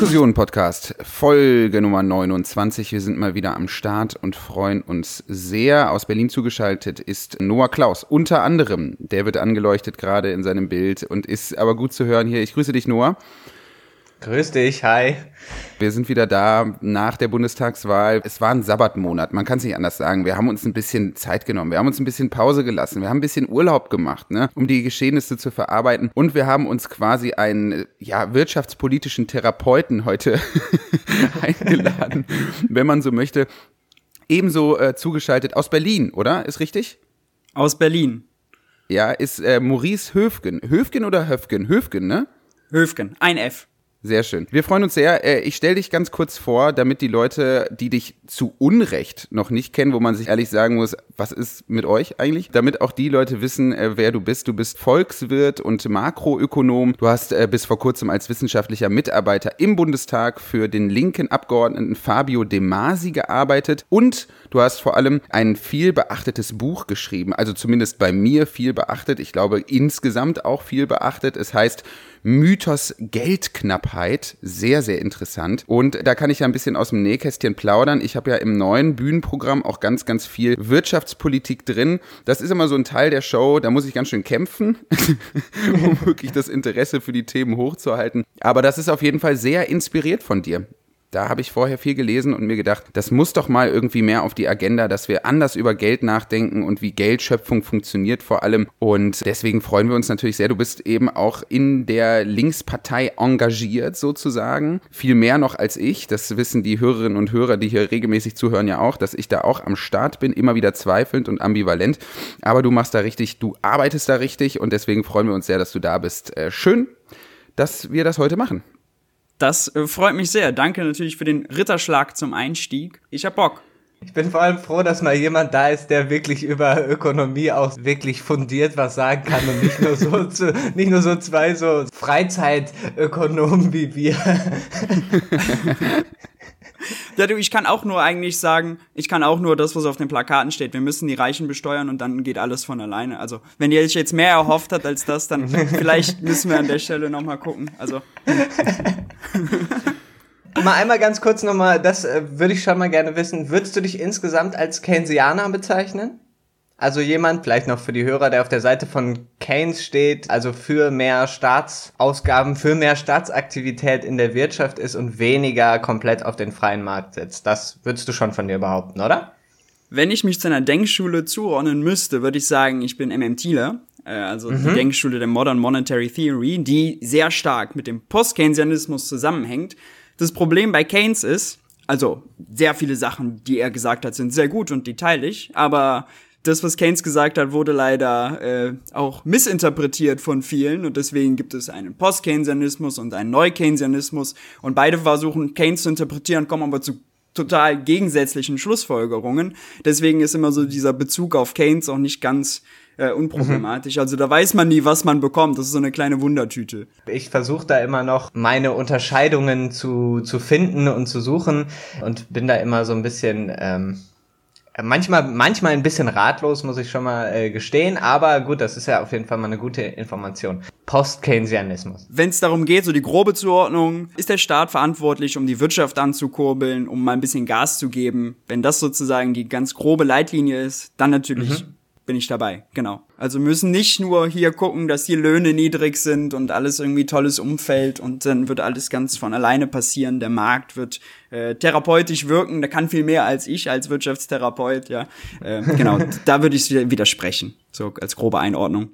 Diskussion Podcast, Folge Nummer 29. Wir sind mal wieder am Start und freuen uns sehr. Aus Berlin zugeschaltet ist Noah Klaus. Unter anderem, der wird angeleuchtet gerade in seinem Bild und ist aber gut zu hören hier. Ich grüße dich, Noah. Grüß dich, hi. Wir sind wieder da nach der Bundestagswahl. Es war ein Sabbatmonat, man kann es nicht anders sagen. Wir haben uns ein bisschen Zeit genommen, wir haben uns ein bisschen Pause gelassen, wir haben ein bisschen Urlaub gemacht, ne, um die Geschehnisse zu verarbeiten. Und wir haben uns quasi einen ja, wirtschaftspolitischen Therapeuten heute eingeladen, wenn man so möchte. Ebenso äh, zugeschaltet aus Berlin, oder? Ist richtig? Aus Berlin. Ja, ist äh, Maurice Höfgen. Höfgen oder Höfgen? Höfgen, ne? Höfgen, ein F. Sehr schön. Wir freuen uns sehr. Äh, ich stelle dich ganz kurz vor, damit die Leute, die dich zu Unrecht noch nicht kennen, wo man sich ehrlich sagen muss, was ist mit euch eigentlich? Damit auch die Leute wissen, äh, wer du bist. Du bist Volkswirt und Makroökonom. Du hast äh, bis vor kurzem als wissenschaftlicher Mitarbeiter im Bundestag für den linken Abgeordneten Fabio De Masi gearbeitet und du hast vor allem ein viel beachtetes Buch geschrieben. Also zumindest bei mir viel beachtet. Ich glaube insgesamt auch viel beachtet. Es heißt Mythos Geldknappheit. Sehr, sehr interessant. Und da kann ich ja ein bisschen aus dem Nähkästchen plaudern. Ich habe ja im neuen Bühnenprogramm auch ganz, ganz viel Wirtschaftspolitik drin. Das ist immer so ein Teil der Show, da muss ich ganz schön kämpfen, um wirklich das Interesse für die Themen hochzuhalten. Aber das ist auf jeden Fall sehr inspiriert von dir. Da habe ich vorher viel gelesen und mir gedacht, das muss doch mal irgendwie mehr auf die Agenda, dass wir anders über Geld nachdenken und wie Geldschöpfung funktioniert vor allem. Und deswegen freuen wir uns natürlich sehr. Du bist eben auch in der Linkspartei engagiert sozusagen. Viel mehr noch als ich. Das wissen die Hörerinnen und Hörer, die hier regelmäßig zuhören, ja auch, dass ich da auch am Start bin, immer wieder zweifelnd und ambivalent. Aber du machst da richtig, du arbeitest da richtig und deswegen freuen wir uns sehr, dass du da bist. Äh, schön, dass wir das heute machen. Das äh, freut mich sehr. Danke natürlich für den Ritterschlag zum Einstieg. Ich hab Bock. Ich bin vor allem froh, dass mal jemand da ist, der wirklich über Ökonomie auch wirklich fundiert was sagen kann und nicht nur so, zu, nicht nur so zwei so Freizeitökonomen wie wir. Ja, du, ich kann auch nur eigentlich sagen, ich kann auch nur das, was auf den Plakaten steht. Wir müssen die Reichen besteuern und dann geht alles von alleine. Also, wenn ihr euch jetzt mehr erhofft hat als das, dann vielleicht müssen wir an der Stelle nochmal gucken. Also. mal einmal ganz kurz nochmal, das äh, würde ich schon mal gerne wissen. Würdest du dich insgesamt als Keynesianer bezeichnen? Also jemand, vielleicht noch für die Hörer, der auf der Seite von Keynes steht, also für mehr Staatsausgaben, für mehr Staatsaktivität in der Wirtschaft ist und weniger komplett auf den freien Markt setzt. Das würdest du schon von dir behaupten, oder? Wenn ich mich zu einer Denkschule zuordnen müsste, würde ich sagen, ich bin MMTler, äh, also mhm. die Denkschule der Modern Monetary Theory, die sehr stark mit dem Post-Keynesianismus zusammenhängt. Das Problem bei Keynes ist, also sehr viele Sachen, die er gesagt hat, sind sehr gut und detailig, aber das, was Keynes gesagt hat, wurde leider äh, auch missinterpretiert von vielen und deswegen gibt es einen Post-Keynesianismus und einen Neu-Keynesianismus und beide versuchen Keynes zu interpretieren, kommen aber zu total gegensätzlichen Schlussfolgerungen. Deswegen ist immer so dieser Bezug auf Keynes auch nicht ganz äh, unproblematisch. Mhm. Also da weiß man nie, was man bekommt. Das ist so eine kleine Wundertüte. Ich versuche da immer noch meine Unterscheidungen zu, zu finden und zu suchen und bin da immer so ein bisschen ähm, Manchmal, manchmal ein bisschen ratlos, muss ich schon mal äh, gestehen, aber gut, das ist ja auf jeden Fall mal eine gute Information. Post-Keynesianismus. Wenn es darum geht, so die grobe Zuordnung, ist der Staat verantwortlich, um die Wirtschaft anzukurbeln, um mal ein bisschen Gas zu geben. Wenn das sozusagen die ganz grobe Leitlinie ist, dann natürlich mhm bin ich dabei, genau. Also müssen nicht nur hier gucken, dass die Löhne niedrig sind und alles irgendwie tolles Umfeld und dann wird alles ganz von alleine passieren. Der Markt wird äh, therapeutisch wirken, der kann viel mehr als ich als Wirtschaftstherapeut, ja. Äh, genau, da würde ich widersprechen, so als grobe Einordnung.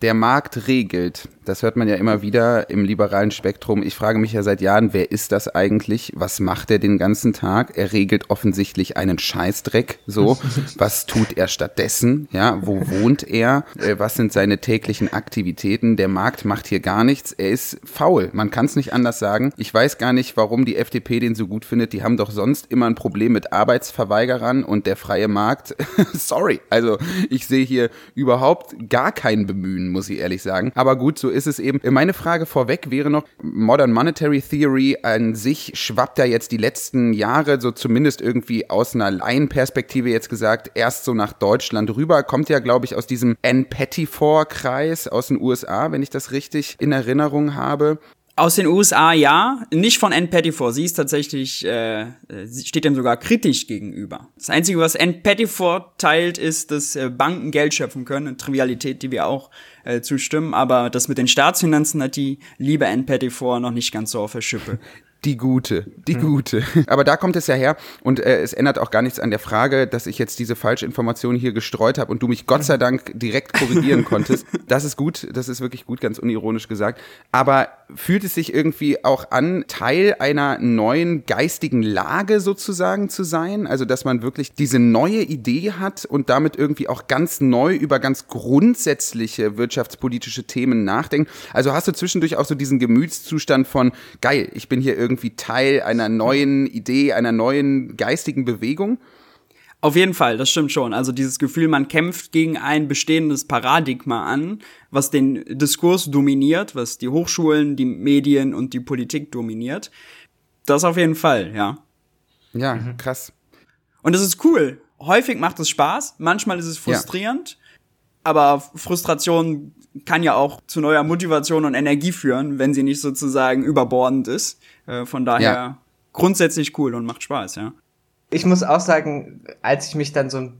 Der Markt regelt. Das hört man ja immer wieder im liberalen Spektrum. Ich frage mich ja seit Jahren, wer ist das eigentlich? Was macht er den ganzen Tag? Er regelt offensichtlich einen Scheißdreck. So, was tut er stattdessen? Ja, wo wohnt er? Äh, was sind seine täglichen Aktivitäten? Der Markt macht hier gar nichts. Er ist faul. Man kann es nicht anders sagen. Ich weiß gar nicht, warum die FDP den so gut findet. Die haben doch sonst immer ein Problem mit Arbeitsverweigerern und der freie Markt. Sorry. Also, ich sehe hier überhaupt gar kein Bemühen, muss ich ehrlich sagen. Aber gut, so ist ist es eben. Meine Frage vorweg wäre noch, Modern Monetary Theory an sich schwappt ja jetzt die letzten Jahre, so zumindest irgendwie aus einer Laienperspektive jetzt gesagt, erst so nach Deutschland rüber. Kommt ja, glaube ich, aus diesem N. Pettifor-Kreis aus den USA, wenn ich das richtig in Erinnerung habe. Aus den USA ja, nicht von Ann Pettifor. Sie ist tatsächlich, äh, steht dem sogar kritisch gegenüber. Das Einzige, was Ann Pettifor teilt, ist, dass äh, Banken Geld schöpfen können. Eine Trivialität, die wir auch äh, zustimmen. Aber das mit den Staatsfinanzen hat die liebe Ann Pettifor noch nicht ganz so auf der Schippe. Die gute, die hm. gute. Aber da kommt es ja her und äh, es ändert auch gar nichts an der Frage, dass ich jetzt diese Falschinformation hier gestreut habe und du mich Gott sei Dank direkt korrigieren konntest. Das ist gut, das ist wirklich gut, ganz unironisch gesagt. Aber fühlt es sich irgendwie auch an, Teil einer neuen geistigen Lage sozusagen zu sein? Also, dass man wirklich diese neue Idee hat und damit irgendwie auch ganz neu über ganz grundsätzliche wirtschaftspolitische Themen nachdenkt. Also hast du zwischendurch auch so diesen Gemütszustand von, geil, ich bin hier irgendwie irgendwie Teil einer neuen Idee, einer neuen geistigen Bewegung? Auf jeden Fall, das stimmt schon. Also dieses Gefühl, man kämpft gegen ein bestehendes Paradigma an, was den Diskurs dominiert, was die Hochschulen, die Medien und die Politik dominiert. Das auf jeden Fall, ja. Ja, krass. Und das ist cool. Häufig macht es Spaß, manchmal ist es frustrierend, ja. Aber Frustration kann ja auch zu neuer Motivation und Energie führen, wenn sie nicht sozusagen überbordend ist. Äh, von daher ja. grundsätzlich cool und macht Spaß, ja. Ich muss auch sagen, als ich mich dann so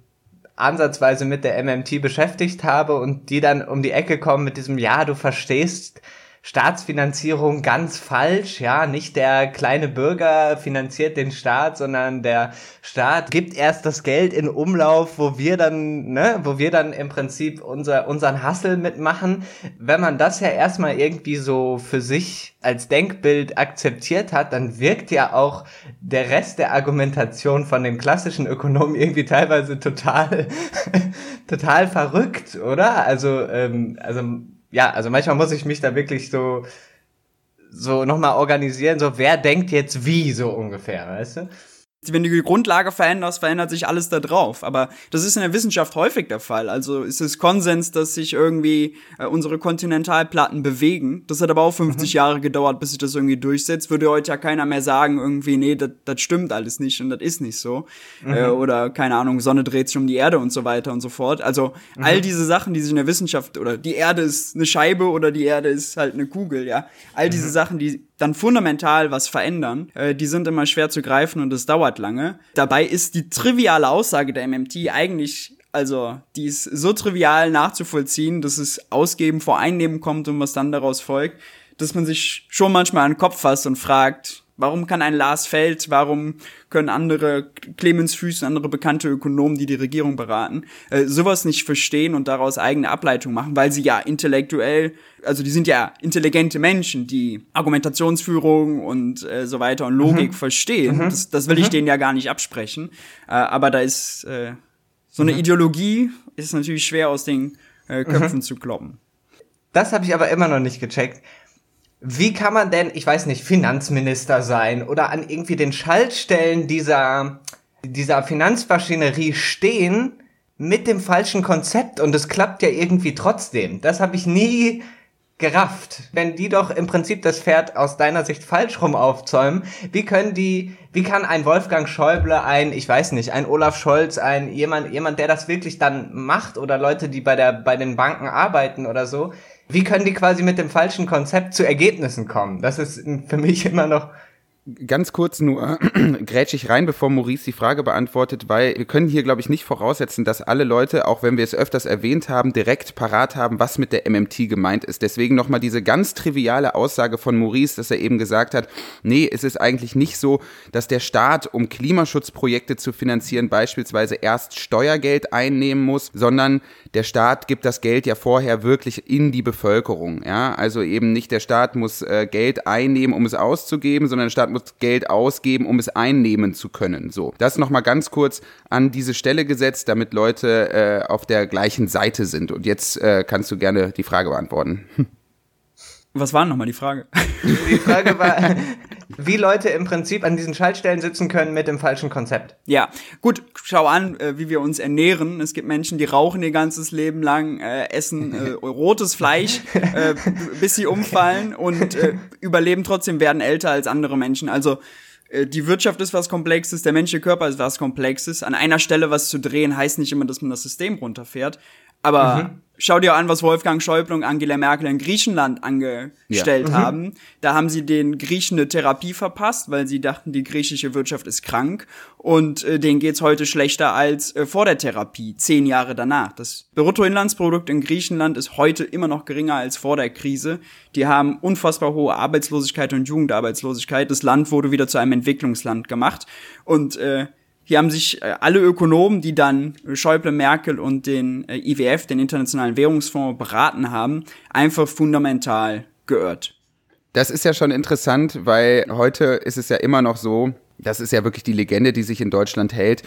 ansatzweise mit der MMT beschäftigt habe und die dann um die Ecke kommen mit diesem, ja, du verstehst Staatsfinanzierung ganz falsch, ja, nicht der kleine Bürger finanziert den Staat, sondern der Staat gibt erst das Geld in Umlauf, wo wir dann, ne, wo wir dann im Prinzip unser, unseren Hassel mitmachen. Wenn man das ja erstmal irgendwie so für sich als Denkbild akzeptiert hat, dann wirkt ja auch der Rest der Argumentation von den klassischen Ökonomen irgendwie teilweise total, total verrückt, oder? Also, ähm, also ja, also manchmal muss ich mich da wirklich so, so nochmal organisieren, so wer denkt jetzt wie, so ungefähr, weißt du? Wenn du die Grundlage veränderst, verändert sich alles da drauf. Aber das ist in der Wissenschaft häufig der Fall. Also ist es Konsens, dass sich irgendwie äh, unsere Kontinentalplatten bewegen. Das hat aber auch 50 mhm. Jahre gedauert, bis sich das irgendwie durchsetzt. Würde heute ja keiner mehr sagen, irgendwie, nee, das stimmt alles nicht und das ist nicht so. Mhm. Äh, oder keine Ahnung, Sonne dreht sich um die Erde und so weiter und so fort. Also mhm. all diese Sachen, die sich in der Wissenschaft, oder die Erde ist eine Scheibe oder die Erde ist halt eine Kugel, ja. All diese mhm. Sachen, die dann fundamental was verändern, äh, die sind immer schwer zu greifen und es dauert lange. Dabei ist die triviale Aussage der MMT eigentlich also, die ist so trivial nachzuvollziehen, dass es Ausgeben vor Einnehmen kommt und was dann daraus folgt, dass man sich schon manchmal an den Kopf fasst und fragt, Warum kann ein Lars Feld, warum können andere Clemens Füßen, andere bekannte Ökonomen, die die Regierung beraten, äh, sowas nicht verstehen und daraus eigene Ableitungen machen, weil sie ja intellektuell, also die sind ja intelligente Menschen, die Argumentationsführung und äh, so weiter und Logik mhm. verstehen. Mhm. Das, das will mhm. ich denen ja gar nicht absprechen. Äh, aber da ist äh, so eine mhm. Ideologie ist natürlich schwer aus den äh, Köpfen mhm. zu kloppen. Das habe ich aber immer noch nicht gecheckt. Wie kann man denn, ich weiß nicht, Finanzminister sein oder an irgendwie den Schaltstellen dieser, dieser Finanzmaschinerie stehen mit dem falschen Konzept und es klappt ja irgendwie trotzdem. Das habe ich nie gerafft. Wenn die doch im Prinzip das Pferd aus deiner Sicht falsch rum aufzäumen, wie können die, wie kann ein Wolfgang Schäuble, ein, ich weiß nicht, ein Olaf Scholz, ein jemand, jemand, der das wirklich dann macht oder Leute, die bei der, bei den Banken arbeiten oder so, wie können die quasi mit dem falschen Konzept zu Ergebnissen kommen? Das ist für mich immer noch Ganz kurz nur grätsch ich rein, bevor Maurice die Frage beantwortet, weil wir können hier, glaube ich, nicht voraussetzen, dass alle Leute, auch wenn wir es öfters erwähnt haben, direkt parat haben, was mit der MMT gemeint ist. Deswegen nochmal diese ganz triviale Aussage von Maurice, dass er eben gesagt hat, nee, es ist eigentlich nicht so, dass der Staat, um Klimaschutzprojekte zu finanzieren, beispielsweise erst Steuergeld einnehmen muss, sondern der Staat gibt das Geld ja vorher wirklich in die Bevölkerung. Ja, also eben nicht der Staat muss äh, Geld einnehmen, um es auszugeben, sondern der Staat muss Geld ausgeben, um es einnehmen zu können. So, das nochmal ganz kurz an diese Stelle gesetzt, damit Leute äh, auf der gleichen Seite sind. Und jetzt äh, kannst du gerne die Frage beantworten. Was war nochmal die Frage? Die Frage war, wie Leute im Prinzip an diesen Schaltstellen sitzen können mit dem falschen Konzept. Ja, gut, schau an, äh, wie wir uns ernähren. Es gibt Menschen, die rauchen ihr ganzes Leben lang, äh, essen äh, rotes Fleisch, äh, bis sie umfallen und äh, überleben trotzdem, werden älter als andere Menschen. Also äh, die Wirtschaft ist was Komplexes, der menschliche Körper ist was Komplexes. An einer Stelle was zu drehen heißt nicht immer, dass man das System runterfährt. Aber mhm schau dir an, was Wolfgang Schäuble und Angela Merkel in Griechenland angestellt ja. Mhm. haben. Da haben sie den Griechen eine Therapie verpasst, weil sie dachten, die griechische Wirtschaft ist krank und äh, denen geht's heute schlechter als äh, vor der Therapie, zehn Jahre danach. Das Bruttoinlandsprodukt in Griechenland ist heute immer noch geringer als vor der Krise. Die haben unfassbar hohe Arbeitslosigkeit und Jugendarbeitslosigkeit. Das Land wurde wieder zu einem Entwicklungsland gemacht und äh, hier haben sich äh, alle Ökonomen, die dann Schäuble, Merkel und den äh, IWF, den Internationalen Währungsfonds, beraten haben, einfach fundamental geirrt. Das ist ja schon interessant, weil heute ist es ja immer noch so, das ist ja wirklich die Legende, die sich in Deutschland hält,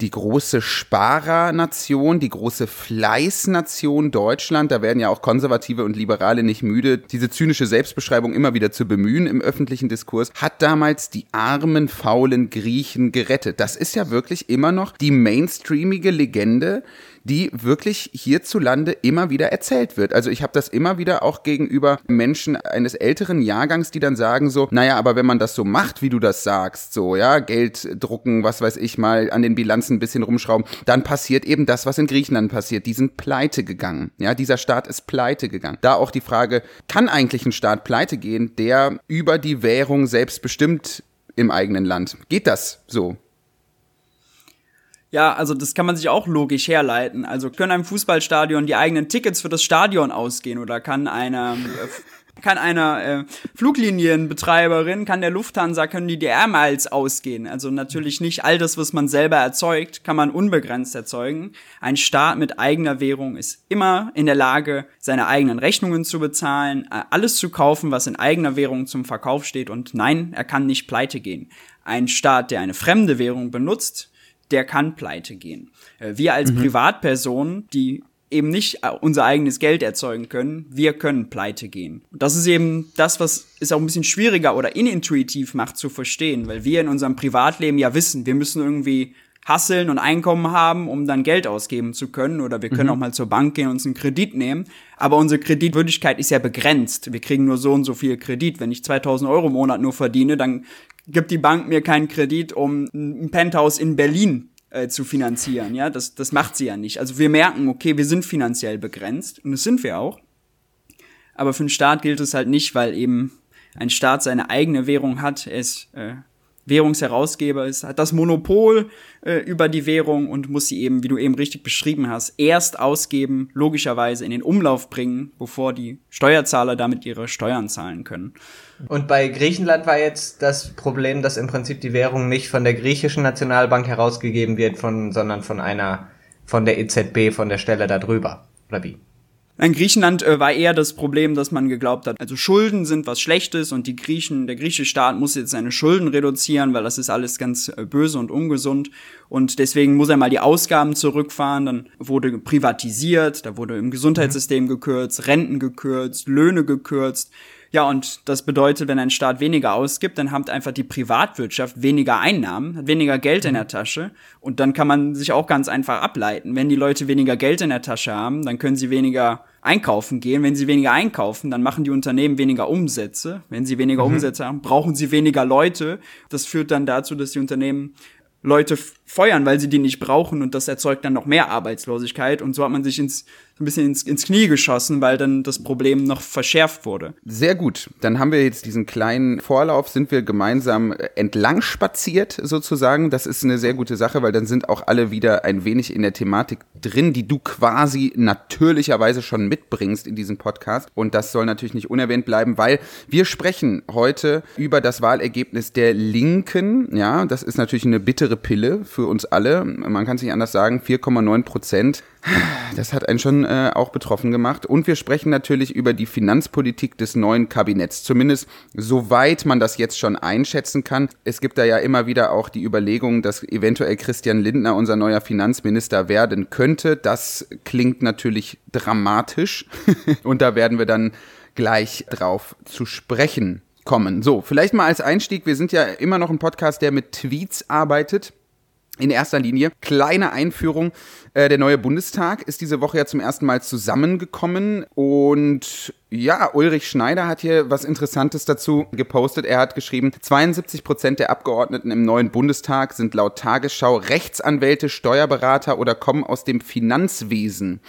die große Sparernation, die große Fleißnation Deutschland. Da werden ja auch Konservative und Liberale nicht müde, diese zynische Selbstbeschreibung immer wieder zu bemühen im öffentlichen Diskurs, hat damals die armen, faulen Griechen gerettet. Das ist ja wirklich immer noch die mainstreamige Legende, die wirklich hierzulande immer wieder erzählt wird. Also ich habe das immer wieder auch gegenüber Menschen eines älteren Jahrgangs, die dann sagen so, naja, aber wenn man das so macht, wie du das sagst, so, ja, Geld drucken, was weiß ich mal, an den Bilanzen ein bisschen rumschrauben, dann passiert eben das, was in Griechenland passiert. Die sind pleite gegangen. Ja, dieser Staat ist pleite gegangen. Da auch die Frage, kann eigentlich ein Staat pleite gehen, der über die Währung selbst bestimmt im eigenen Land? Geht das so? Ja, also das kann man sich auch logisch herleiten. Also können einem Fußballstadion die eigenen Tickets für das Stadion ausgehen oder kann einer äh, kann einer äh, Fluglinienbetreiberin, kann der Lufthansa, können die Air Miles ausgehen. Also natürlich nicht all das, was man selber erzeugt, kann man unbegrenzt erzeugen. Ein Staat mit eigener Währung ist immer in der Lage, seine eigenen Rechnungen zu bezahlen, alles zu kaufen, was in eigener Währung zum Verkauf steht. Und nein, er kann nicht pleite gehen. Ein Staat, der eine fremde Währung benutzt, der kann pleite gehen. Äh, wir als mhm. Privatpersonen, die eben nicht äh, unser eigenes Geld erzeugen können, wir können pleite gehen. Und das ist eben das, was es auch ein bisschen schwieriger oder inintuitiv macht zu verstehen, weil wir in unserem Privatleben ja wissen, wir müssen irgendwie hasseln und Einkommen haben, um dann Geld ausgeben zu können. Oder wir können mhm. auch mal zur Bank gehen und uns einen Kredit nehmen. Aber unsere Kreditwürdigkeit ist ja begrenzt. Wir kriegen nur so und so viel Kredit. Wenn ich 2000 Euro im Monat nur verdiene, dann gibt die Bank mir keinen Kredit, um ein Penthouse in Berlin äh, zu finanzieren. Ja, das, das macht sie ja nicht. Also wir merken, okay, wir sind finanziell begrenzt und das sind wir auch. Aber für einen Staat gilt es halt nicht, weil eben ein Staat seine eigene Währung hat. Er ist äh, Währungsherausgeber ist, hat das Monopol äh, über die Währung und muss sie eben, wie du eben richtig beschrieben hast, erst ausgeben, logischerweise in den Umlauf bringen, bevor die Steuerzahler damit ihre Steuern zahlen können. Und bei Griechenland war jetzt das Problem, dass im Prinzip die Währung nicht von der griechischen Nationalbank herausgegeben wird, von, sondern von einer, von der EZB, von der Stelle darüber. Oder wie? In Griechenland äh, war eher das Problem, dass man geglaubt hat, also Schulden sind was Schlechtes und die Griechen, der griechische Staat muss jetzt seine Schulden reduzieren, weil das ist alles ganz äh, böse und ungesund. Und deswegen muss er mal die Ausgaben zurückfahren. Dann wurde privatisiert, da wurde im Gesundheitssystem gekürzt, Renten gekürzt, Löhne gekürzt. Ja, und das bedeutet, wenn ein Staat weniger ausgibt, dann hat einfach die Privatwirtschaft weniger Einnahmen, hat weniger Geld in der Tasche. Und dann kann man sich auch ganz einfach ableiten. Wenn die Leute weniger Geld in der Tasche haben, dann können sie weniger einkaufen gehen. Wenn sie weniger einkaufen, dann machen die Unternehmen weniger Umsätze. Wenn sie weniger mhm. Umsätze haben, brauchen sie weniger Leute. Das führt dann dazu, dass die Unternehmen Leute feuern, weil sie die nicht brauchen und das erzeugt dann noch mehr Arbeitslosigkeit und so hat man sich ins ein bisschen ins, ins Knie geschossen, weil dann das Problem noch verschärft wurde. Sehr gut. Dann haben wir jetzt diesen kleinen Vorlauf, sind wir gemeinsam entlang spaziert sozusagen. Das ist eine sehr gute Sache, weil dann sind auch alle wieder ein wenig in der Thematik drin, die du quasi natürlicherweise schon mitbringst in diesem Podcast. Und das soll natürlich nicht unerwähnt bleiben, weil wir sprechen heute über das Wahlergebnis der Linken. Ja, das ist natürlich eine bittere Pille für uns alle. Man kann es nicht anders sagen. 4,9 Prozent das hat einen schon äh, auch betroffen gemacht. Und wir sprechen natürlich über die Finanzpolitik des neuen Kabinetts. Zumindest soweit man das jetzt schon einschätzen kann. Es gibt da ja immer wieder auch die Überlegung, dass eventuell Christian Lindner unser neuer Finanzminister werden könnte. Das klingt natürlich dramatisch. Und da werden wir dann gleich drauf zu sprechen kommen. So, vielleicht mal als Einstieg. Wir sind ja immer noch ein Podcast, der mit Tweets arbeitet in erster Linie. Kleine Einführung. Äh, der neue Bundestag ist diese Woche ja zum ersten Mal zusammengekommen und ja, Ulrich Schneider hat hier was Interessantes dazu gepostet. Er hat geschrieben, 72 Prozent der Abgeordneten im neuen Bundestag sind laut Tagesschau Rechtsanwälte, Steuerberater oder kommen aus dem Finanzwesen.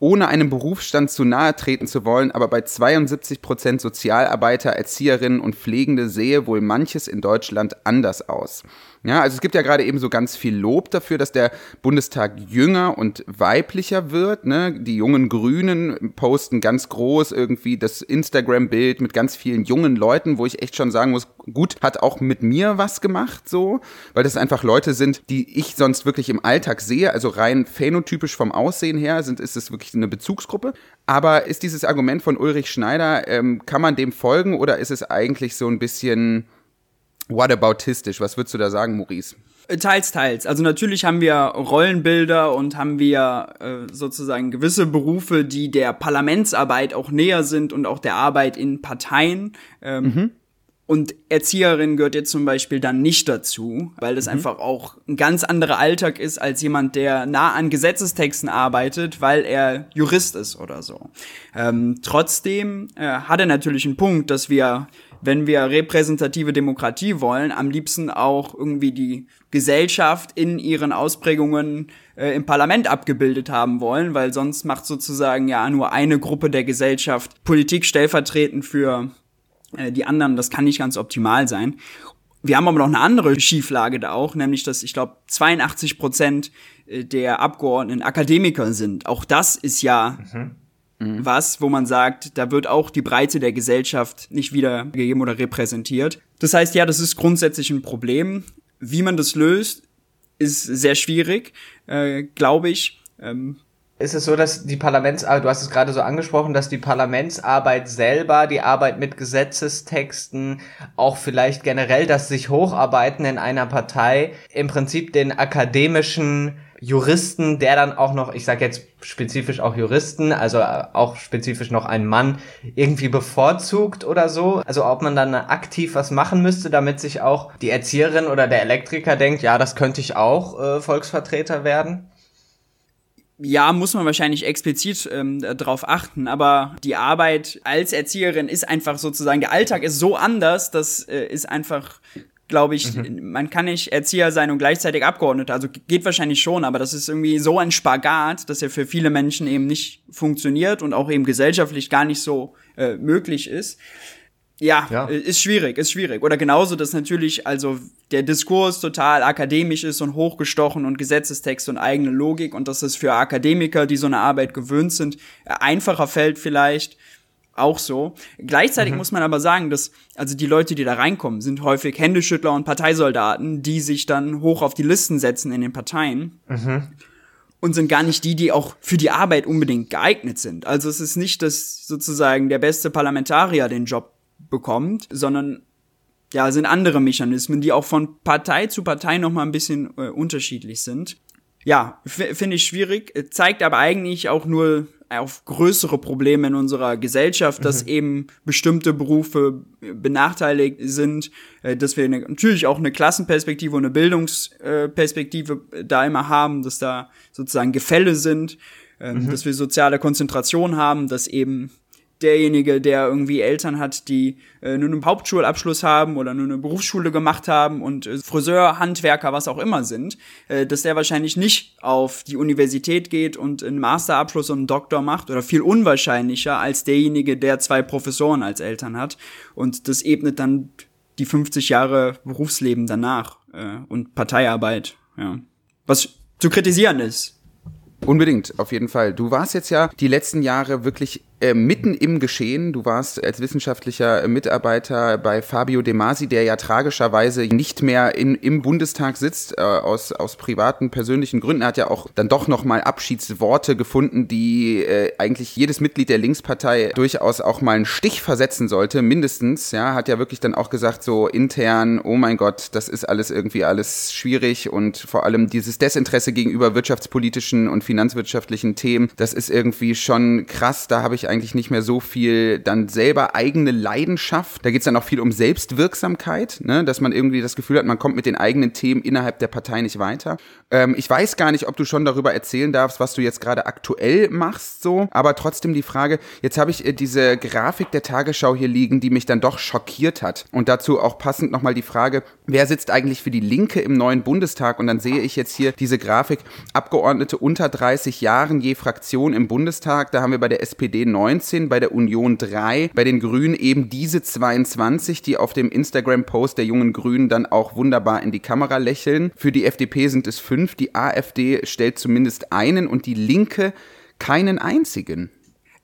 ohne einem Berufsstand zu nahe treten zu wollen, aber bei 72 Prozent Sozialarbeiter, Erzieherinnen und Pflegende sehe wohl manches in Deutschland anders aus. Ja, also es gibt ja gerade eben so ganz viel Lob dafür, dass der Bundestag jünger und weiblicher wird. Ne? Die jungen Grünen posten ganz groß irgendwie das Instagram-Bild mit ganz vielen jungen Leuten, wo ich echt schon sagen muss, gut, hat auch mit mir was gemacht, so, weil das einfach Leute sind, die ich sonst wirklich im Alltag sehe, also rein phänotypisch vom Aussehen her sind, ist es wirklich eine Bezugsgruppe. Aber ist dieses Argument von Ulrich Schneider, ähm, kann man dem folgen oder ist es eigentlich so ein bisschen whataboutistisch? Was würdest du da sagen, Maurice? Äh, teils, teils. Also natürlich haben wir Rollenbilder und haben wir äh, sozusagen gewisse Berufe, die der Parlamentsarbeit auch näher sind und auch der Arbeit in Parteien. Ähm, mhm. Und Erzieherin gehört jetzt zum Beispiel dann nicht dazu, weil das mhm. einfach auch ein ganz anderer Alltag ist als jemand, der nah an Gesetzestexten arbeitet, weil er Jurist ist oder so. Ähm, trotzdem äh, hat er natürlich einen Punkt, dass wir wenn wir repräsentative Demokratie wollen, am liebsten auch irgendwie die Gesellschaft in ihren Ausprägungen äh, im Parlament abgebildet haben wollen, weil sonst macht sozusagen ja nur eine Gruppe der Gesellschaft Politik stellvertretend für äh, die anderen. Das kann nicht ganz optimal sein. Wir haben aber noch eine andere Schieflage da auch, nämlich dass ich glaube 82 Prozent äh, der Abgeordneten Akademiker sind. Auch das ist ja mhm mhm. was, wo man sagt, da wird auch die Breite der Gesellschaft nicht wiedergegeben oder repräsentiert. Das heißt, ja, das ist grundsätzlich ein Problem. Wie man das löst, ist sehr schwierig, äh, glaube ich. Ähm, ist es so, dass die Parlamentsarbeit, du hast es gerade so angesprochen, dass die Parlamentsarbeit selber, die Arbeit mit Gesetzestexten, auch vielleicht generell das sich hocharbeiten in einer Partei, im Prinzip den akademischen Juristen, der dann auch noch, ich sage jetzt spezifisch auch Juristen, also auch spezifisch noch einen Mann irgendwie bevorzugt oder so. Also ob man dann aktiv was machen müsste, damit sich auch die Erzieherin oder der Elektriker denkt, ja, das könnte ich auch äh, Volksvertreter werden. Ja, muss man wahrscheinlich explizit ähm, darauf achten, aber die Arbeit als Erzieherin ist einfach sozusagen, der Alltag ist so anders, das äh, ist einfach glaube ich, mhm. man kann nicht Erzieher sein und gleichzeitig Abgeordneter. Also geht wahrscheinlich schon, aber das ist irgendwie so ein Spagat, dass er für viele Menschen eben nicht funktioniert und auch eben gesellschaftlich gar nicht so äh, möglich ist. Ja, ja, äh, ist schwierig, ist schwierig. Oder genauso, dass natürlich also der Diskurs total akademisch ist und hochgestochen und Gesetzestext und eigene Logik und dass es für Akademiker, die so eine Arbeit gewöhnt sind, einfacher fällt vielleicht auch so. Gleichzeitig mhm. muss man aber sagen, dass also die Leute, die da reinkommen, sind häufig Händeschüttler und Parteisoldaten, die sich dann hoch auf die Listen setzen in den Parteien. Mhm. Und sind gar nicht die, die auch für die Arbeit unbedingt geeignet sind. Also es ist nicht, dass sozusagen der beste Parlamentarier den Job bekommt, sondern ja, sind andere Mechanismen, die auch von Partei zu Partei noch mal ein bisschen äh, unterschiedlich sind. Ja, finde ich schwierig, zeigt aber eigentlich auch nur auf größere Probleme in unserer Gesellschaft, dass mhm. eben bestimmte Berufe benachteiligt sind, äh, dass wir natürlich auch eine Klassenperspektive und eine Bildungsperspektive da immer haben, dass da sozusagen Gefälle sind, ähm, mhm. dass wir soziale Konzentration haben, dass eben derjenige, der irgendwie Eltern hat, die äh, nur einen Hauptschulabschluss haben oder nur eine Berufsschule gemacht haben und äh, Friseur, Handwerker, was auch immer sind, äh, dass der wahrscheinlich nicht auf die Universität geht und einen Masterabschluss und einen Doktor macht oder viel unwahrscheinlicher als derjenige, der zwei Professoren als Eltern hat. Und das ebnet dann die 50 Jahre Berufsleben danach äh, und Parteiarbeit. Ja. Was zu kritisieren ist. Unbedingt, auf jeden Fall. Du warst jetzt ja die letzten Jahre wirklich äh, mitten im Geschehen. Du warst als wissenschaftlicher Mitarbeiter bei Fabio De Masi, der ja tragischerweise nicht mehr in, im Bundestag sitzt, äh, aus, aus privaten, persönlichen Gründen. Er hat ja auch dann doch nochmal Abschiedsworte gefunden, die äh, eigentlich jedes Mitglied der Linkspartei durchaus auch mal einen Stich versetzen sollte, mindestens. Ja, hat ja wirklich dann auch gesagt, so intern, oh mein Gott, das ist alles irgendwie alles schwierig und vor allem dieses Desinteresse gegenüber wirtschaftspolitischen und finanzwirtschaftlichen Themen, das ist irgendwie schon krass. Da habe ich eigentlich nicht mehr so viel dann selber eigene Leidenschaft. Da geht es dann auch viel um Selbstwirksamkeit, ne? dass man irgendwie das Gefühl hat, man kommt mit den eigenen Themen innerhalb der Partei nicht weiter. Ähm, ich weiß gar nicht, ob du schon darüber erzählen darfst, was du jetzt gerade aktuell machst, so. Aber trotzdem die Frage, jetzt habe ich äh, diese Grafik der Tagesschau hier liegen, die mich dann doch schockiert hat. Und dazu auch passend nochmal die Frage, wer sitzt eigentlich für die Linke im neuen Bundestag? Und dann sehe ich jetzt hier diese Grafik, Abgeordnete unter 30 Jahren je Fraktion im Bundestag. Da haben wir bei der SPD 19, bei der Union 3, bei den Grünen eben diese 22, die auf dem Instagram-Post der jungen Grünen dann auch wunderbar in die Kamera lächeln. Für die FDP sind es fünf, die AfD stellt zumindest einen und die Linke keinen einzigen.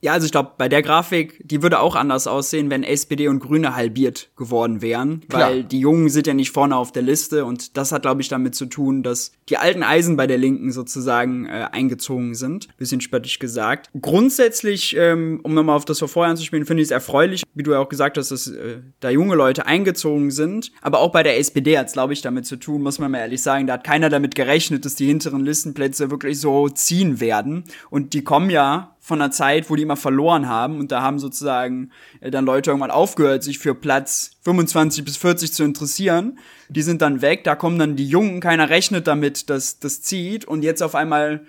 Ja, also ich glaube, bei der Grafik, die würde auch anders aussehen, wenn SPD und Grüne halbiert geworden wären, Klar. weil die Jungen sind ja nicht vorne auf der Liste und das hat, glaube ich, damit zu tun, dass die alten Eisen bei der Linken sozusagen äh, eingezogen sind. Bisschen spöttisch gesagt. Grundsätzlich, ähm, um nochmal auf das vorher anzuspielen, finde ich es erfreulich, wie du ja auch gesagt hast, dass äh, da junge Leute eingezogen sind. Aber auch bei der SPD hat es, glaube ich, damit zu tun, muss man mal ehrlich sagen, da hat keiner damit gerechnet, dass die hinteren Listenplätze wirklich so ziehen werden. Und die kommen ja von einer Zeit, wo die immer verloren haben und da haben sozusagen äh, dann Leute irgendwann aufgehört, sich für Platz 25 bis 40 zu interessieren. Die sind dann weg, da kommen dann die Jungen, keiner rechnet damit, dass das zieht und jetzt auf einmal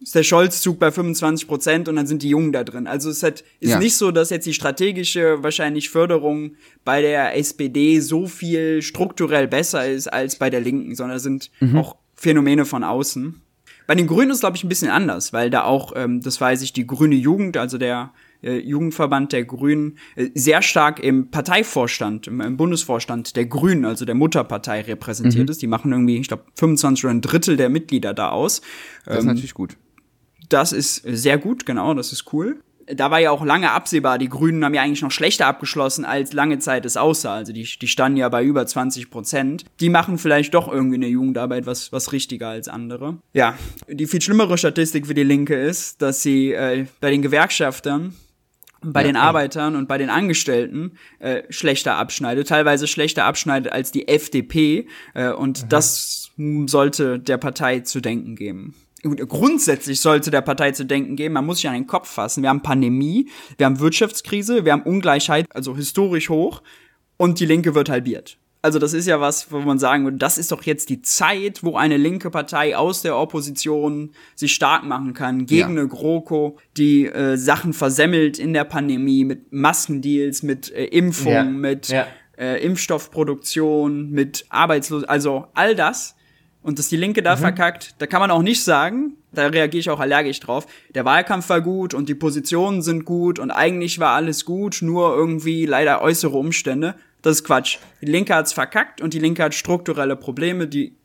ist der Scholz-Zug bei 25 Prozent und dann sind die Jungen da drin. Also es hat, ist ja. nicht so, dass jetzt die strategische wahrscheinlich Förderung bei der SPD so viel strukturell besser ist als bei der Linken, sondern sind mhm. auch Phänomene von außen. Bei den Grünen ist es, glaube ich, ein bisschen anders, weil da auch, ähm, das weiß ich, die grüne Jugend, also der äh, Jugendverband der Grünen, äh, sehr stark im Parteivorstand, im, im, Bundesvorstand der Grünen, also der Mutterpartei repräsentiert mhm. ist. Die machen irgendwie, ich glaube, 25 oder ein Drittel der Mitglieder da aus. Das ist ähm, natürlich gut. Das ist sehr gut, genau, das ist cool da war ja auch lange absehbar, die Grünen haben ja eigentlich noch schlechter abgeschlossen, als lange Zeit es aussah. Also die, die standen ja bei über 20 Prozent. Die machen vielleicht doch irgendwie eine Jugendarbeit was, was richtiger als andere. Ja, die viel schlimmere Statistik für die Linke ist, dass sie äh, bei den Gewerkschaftern bei ja, den Arbeitern und bei den Angestellten äh, schlechter abschneidet, teilweise schlechter abschneidet als die FDP. Äh, und mhm. das sollte der Partei zu denken geben grundsätzlich sollte der Partei zu denken geben, man muss sich an den Kopf fassen. Wir haben Pandemie, wir haben Wirtschaftskrise, wir haben Ungleichheit, also historisch hoch, und die Linke wird halbiert. Also das ist ja was, wo man sagen würde, das ist doch jetzt die Zeit, wo eine linke Partei aus der Opposition sich stark machen kann gegen ja. eine GroKo, die äh, Sachen versemmelt in der Pandemie mit Maskendeals, mit äh, Impfung, ja. mit ja. Äh, Impfstoffproduktion, mit Arbeitslos, also all das und dass die Linke da mhm. verkackt, da kann man auch nicht sagen, da reagiere ich auch allergisch drauf. Der Wahlkampf war gut und die Positionen sind gut und eigentlich war alles gut, nur irgendwie leider äußere Umstände. Das ist Quatsch. Die Linke hat's verkackt und die Linke hat strukturelle Probleme, die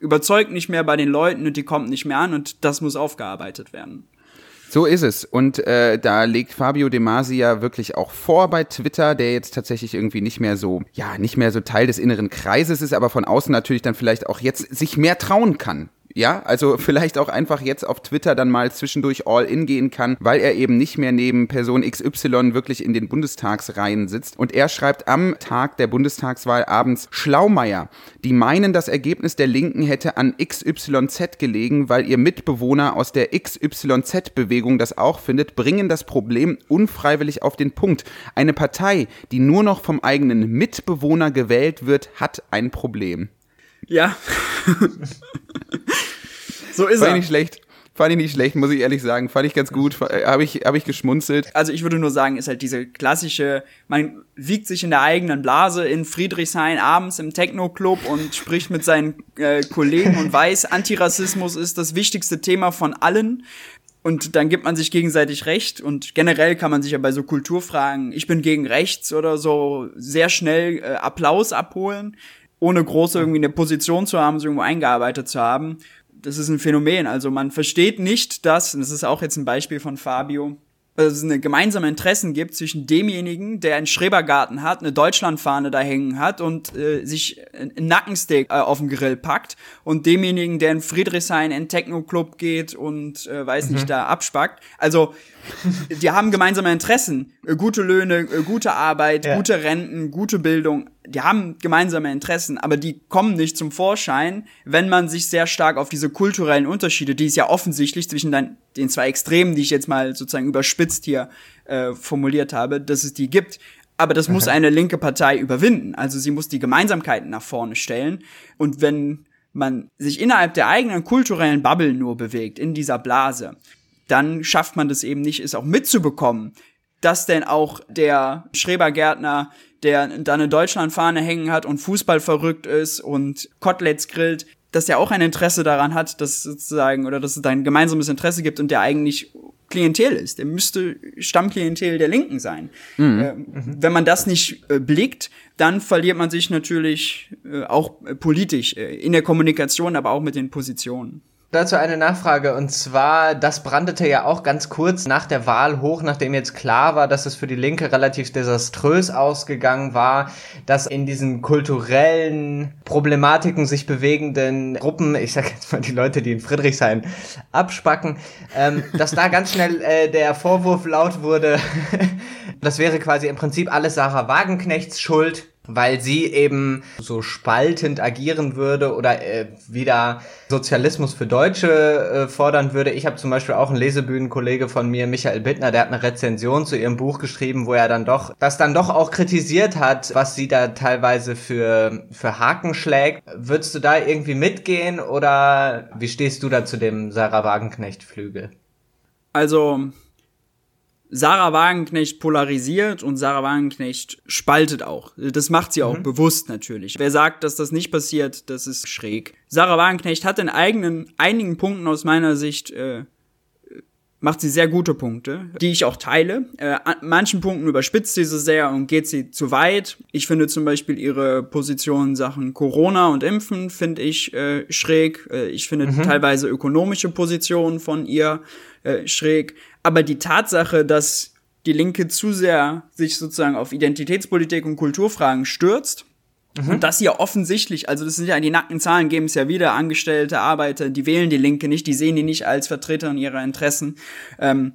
überzeugt nicht mehr bei den Leuten und die kommt nicht mehr an und das muss aufgearbeitet werden. So ist es. Und äh, da legt Fabio De Masi ja wirklich auch vor bei Twitter, der jetzt tatsächlich irgendwie nicht mehr so, ja, nicht mehr so Teil des inneren Kreises ist, aber von außen natürlich dann vielleicht auch jetzt sich mehr trauen kann. Ja, also vielleicht auch einfach jetzt auf Twitter dann mal zwischendurch all in gehen kann, weil er eben nicht mehr neben Person XY wirklich in den Bundestagsreihen sitzt. Und er schreibt am Tag der Bundestagswahl abends Schlaumeier, die meinen, das Ergebnis der Linken hätte an XYZ gelegen, weil ihr Mitbewohner aus der XYZ-Bewegung das auch findet, bringen das Problem unfreiwillig auf den Punkt. Eine Partei, die nur noch vom eigenen Mitbewohner gewählt wird, hat ein Problem. Ja. so ist Fand er. nicht schlecht. Fand ich nicht schlecht, muss ich ehrlich sagen. Fand ich ganz gut. Äh, Habe ich, hab ich geschmunzelt. Also ich würde nur sagen, ist halt diese klassische, man wiegt sich in der eigenen Blase in Friedrichshain abends im Techno-Club und spricht mit seinen äh, Kollegen und weiß, Antirassismus ist das wichtigste Thema von allen. Und dann gibt man sich gegenseitig recht und generell kann man sich ja bei so Kulturfragen, ich bin gegen rechts oder so, sehr schnell äh, Applaus abholen ohne große irgendwie eine Position zu haben, so irgendwo eingearbeitet zu haben. Das ist ein Phänomen. Also man versteht nicht, dass, und das ist auch jetzt ein Beispiel von Fabio, dass es eine gemeinsame Interessen gibt zwischen demjenigen, der einen Schrebergarten hat, eine Deutschlandfahne da hängen hat und äh, sich ein Nackensteak äh, auf den Grill packt und demjenigen, der in Friedrichshain in Techno-Club geht und äh, weiß mhm. nicht, da abspackt. Also die haben gemeinsame Interessen. Äh, gute Löhne, äh, gute Arbeit, ja. gute Renten, gute Bildung die haben gemeinsame Interessen, aber die kommen nicht zum Vorschein, wenn man sich sehr stark auf diese kulturellen Unterschiede, die es ja offensichtlich zwischen den, den zwei Extremen, die ich jetzt mal sozusagen überspitzt hier äh, formuliert habe, dass es die gibt. Aber das muss eine linke Partei überwinden. Also sie muss die Gemeinsamkeiten nach vorne stellen. Und wenn man sich innerhalb der eigenen kulturellen Bubble nur bewegt, in dieser Blase, dann schafft man das eben nicht, es auch mitzubekommen, dass denn auch der Schrebergärtner, der da eine Deutschlandfahne hängen hat und Fußball verrückt ist und Koteletts grillt, dass der auch ein Interesse daran hat, dass sozusagen, oder dass es da ein gemeinsames Interesse gibt und der eigentlich Klientel ist. Der müsste Stammklientel der Linken sein. Mhm. Äh, wenn man das nicht äh, blickt, dann verliert man sich natürlich äh, auch politisch äh, in der Kommunikation, aber auch mit den Positionen. Dazu eine Nachfrage und zwar, das brandete ja auch ganz kurz nach der Wahl hoch, nachdem jetzt klar war, dass es für die Linke relativ desaströs ausgegangen war, dass in diesen kulturellen Problematiken sich bewegenden Gruppen, ich sag jetzt mal die Leute, die in Friedrichshain abspacken, ähm, dass da ganz schnell äh, der Vorwurf laut wurde, das wäre quasi im Prinzip alles Sarah Wagenknechts Schuld weil sie eben so spaltend agieren würde oder äh, wieder Sozialismus für Deutsche äh, fordern würde. Ich habe zum Beispiel auch einen Lesebühnenkollege von mir, Michael Bittner, der hat eine Rezension zu ihrem Buch geschrieben, wo er dann doch, das dann doch auch kritisiert hat, was sie da teilweise für, für Haken schlägt. Würdest du da irgendwie mitgehen oder wie stehst du da zu dem Sarah Wagenknecht-Flügel? Also, Sarah Wagenknecht polarisiert und Sarah Wagenknecht spaltet auch. Das macht sie auch mhm. bewusst natürlich. Wer sagt, dass das nicht passiert, das ist schräg. Sarah Wagenknecht hat in eigenen, einigen Punkten aus meiner Sicht äh, macht sie sehr gute Punkte, die ich auch teile. Äh, an manchen Punkten überspitzt sie sie sehr und geht sie zu weit. Ich finde zum Beispiel ihre Position in Sachen Corona und Impfen finde ich äh, schräg. Äh, ich finde mhm. teilweise ökonomische Positionen von ihr äh, schräg. Aber die Tatsache, dass die Linke zu sehr sich sozusagen auf Identitätspolitik und Kulturfragen stürzt, Mhm. Und das hier offensichtlich, also das sind ja die nackten Zahlen, geben es ja wieder, Angestellte, Arbeiter, die wählen die Linke nicht, die sehen die nicht als Vertreter ihrer Interessen. Ähm,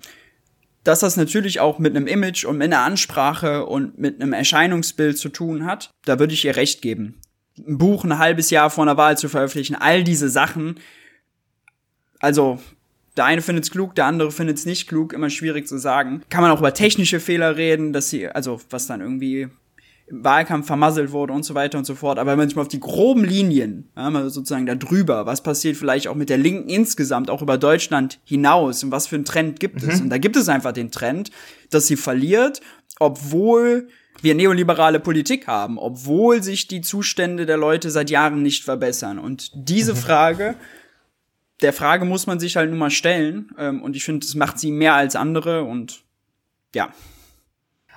dass das natürlich auch mit einem Image und mit einer Ansprache und mit einem Erscheinungsbild zu tun hat, da würde ich ihr recht geben. Ein Buch ein halbes Jahr vor einer Wahl zu veröffentlichen, all diese Sachen, also der eine findet es klug, der andere findet es nicht klug, immer schwierig zu sagen. Kann man auch über technische Fehler reden, dass sie, also was dann irgendwie im Wahlkampf vermasselt wurde und so weiter und so fort. Aber wenn man sich mal auf die groben Linien, ja, mal sozusagen da drüber, was passiert vielleicht auch mit der Linken insgesamt, auch über Deutschland hinaus und was für einen Trend gibt mhm. es? Und da gibt es einfach den Trend, dass sie verliert, obwohl wir neoliberale Politik haben, obwohl sich die Zustände der Leute seit Jahren nicht verbessern. Und diese mhm. Frage, der Frage muss man sich halt nun mal stellen. Ähm, und ich finde, das macht sie mehr als andere und ja.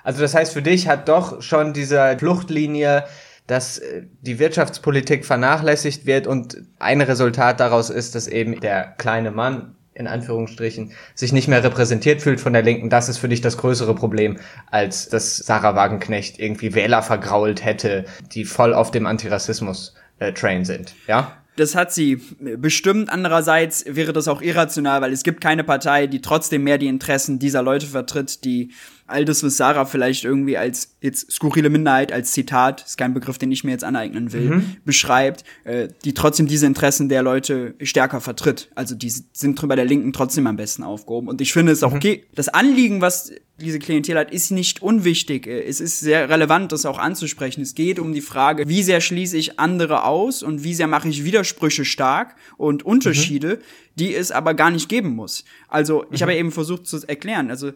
Also das heißt, für dich hat doch schon diese Fluchtlinie, dass äh, die Wirtschaftspolitik vernachlässigt wird und ein Resultat daraus ist, dass eben der kleine Mann in Anführungsstrichen sich nicht mehr repräsentiert fühlt von der Linken, das ist für dich das größere Problem, als dass Sarah Wagenknecht irgendwie Wähler vergrault hätte, die voll auf dem Antirassismus-Train äh, sind, ja? Das hat sie bestimmt. Andererseits wäre das auch irrational, weil es gibt keine Partei, die trotzdem mehr die Interessen dieser Leute vertritt, die all das, was Sarah vielleicht irgendwie als jetzt skurrile Minderheit, als Zitat, ist kein Begriff, den ich mir jetzt aneignen will, mhm. beschreibt, äh, die trotzdem diese Interessen der Leute stärker vertritt. Also die sind bei der Linken trotzdem am besten aufgehoben. Und ich finde es auch mhm. okay. Das Anliegen, was diese Klientel hat, ist nicht unwichtig. Äh, es ist sehr relevant, das auch anzusprechen. Es geht um die Frage, wie sehr schließe ich andere aus und wie sehr mache ich Widersprüche stark und Unterschiede, mhm. die es aber gar nicht geben muss. Also ich mhm. habe eben versucht zu erklären, also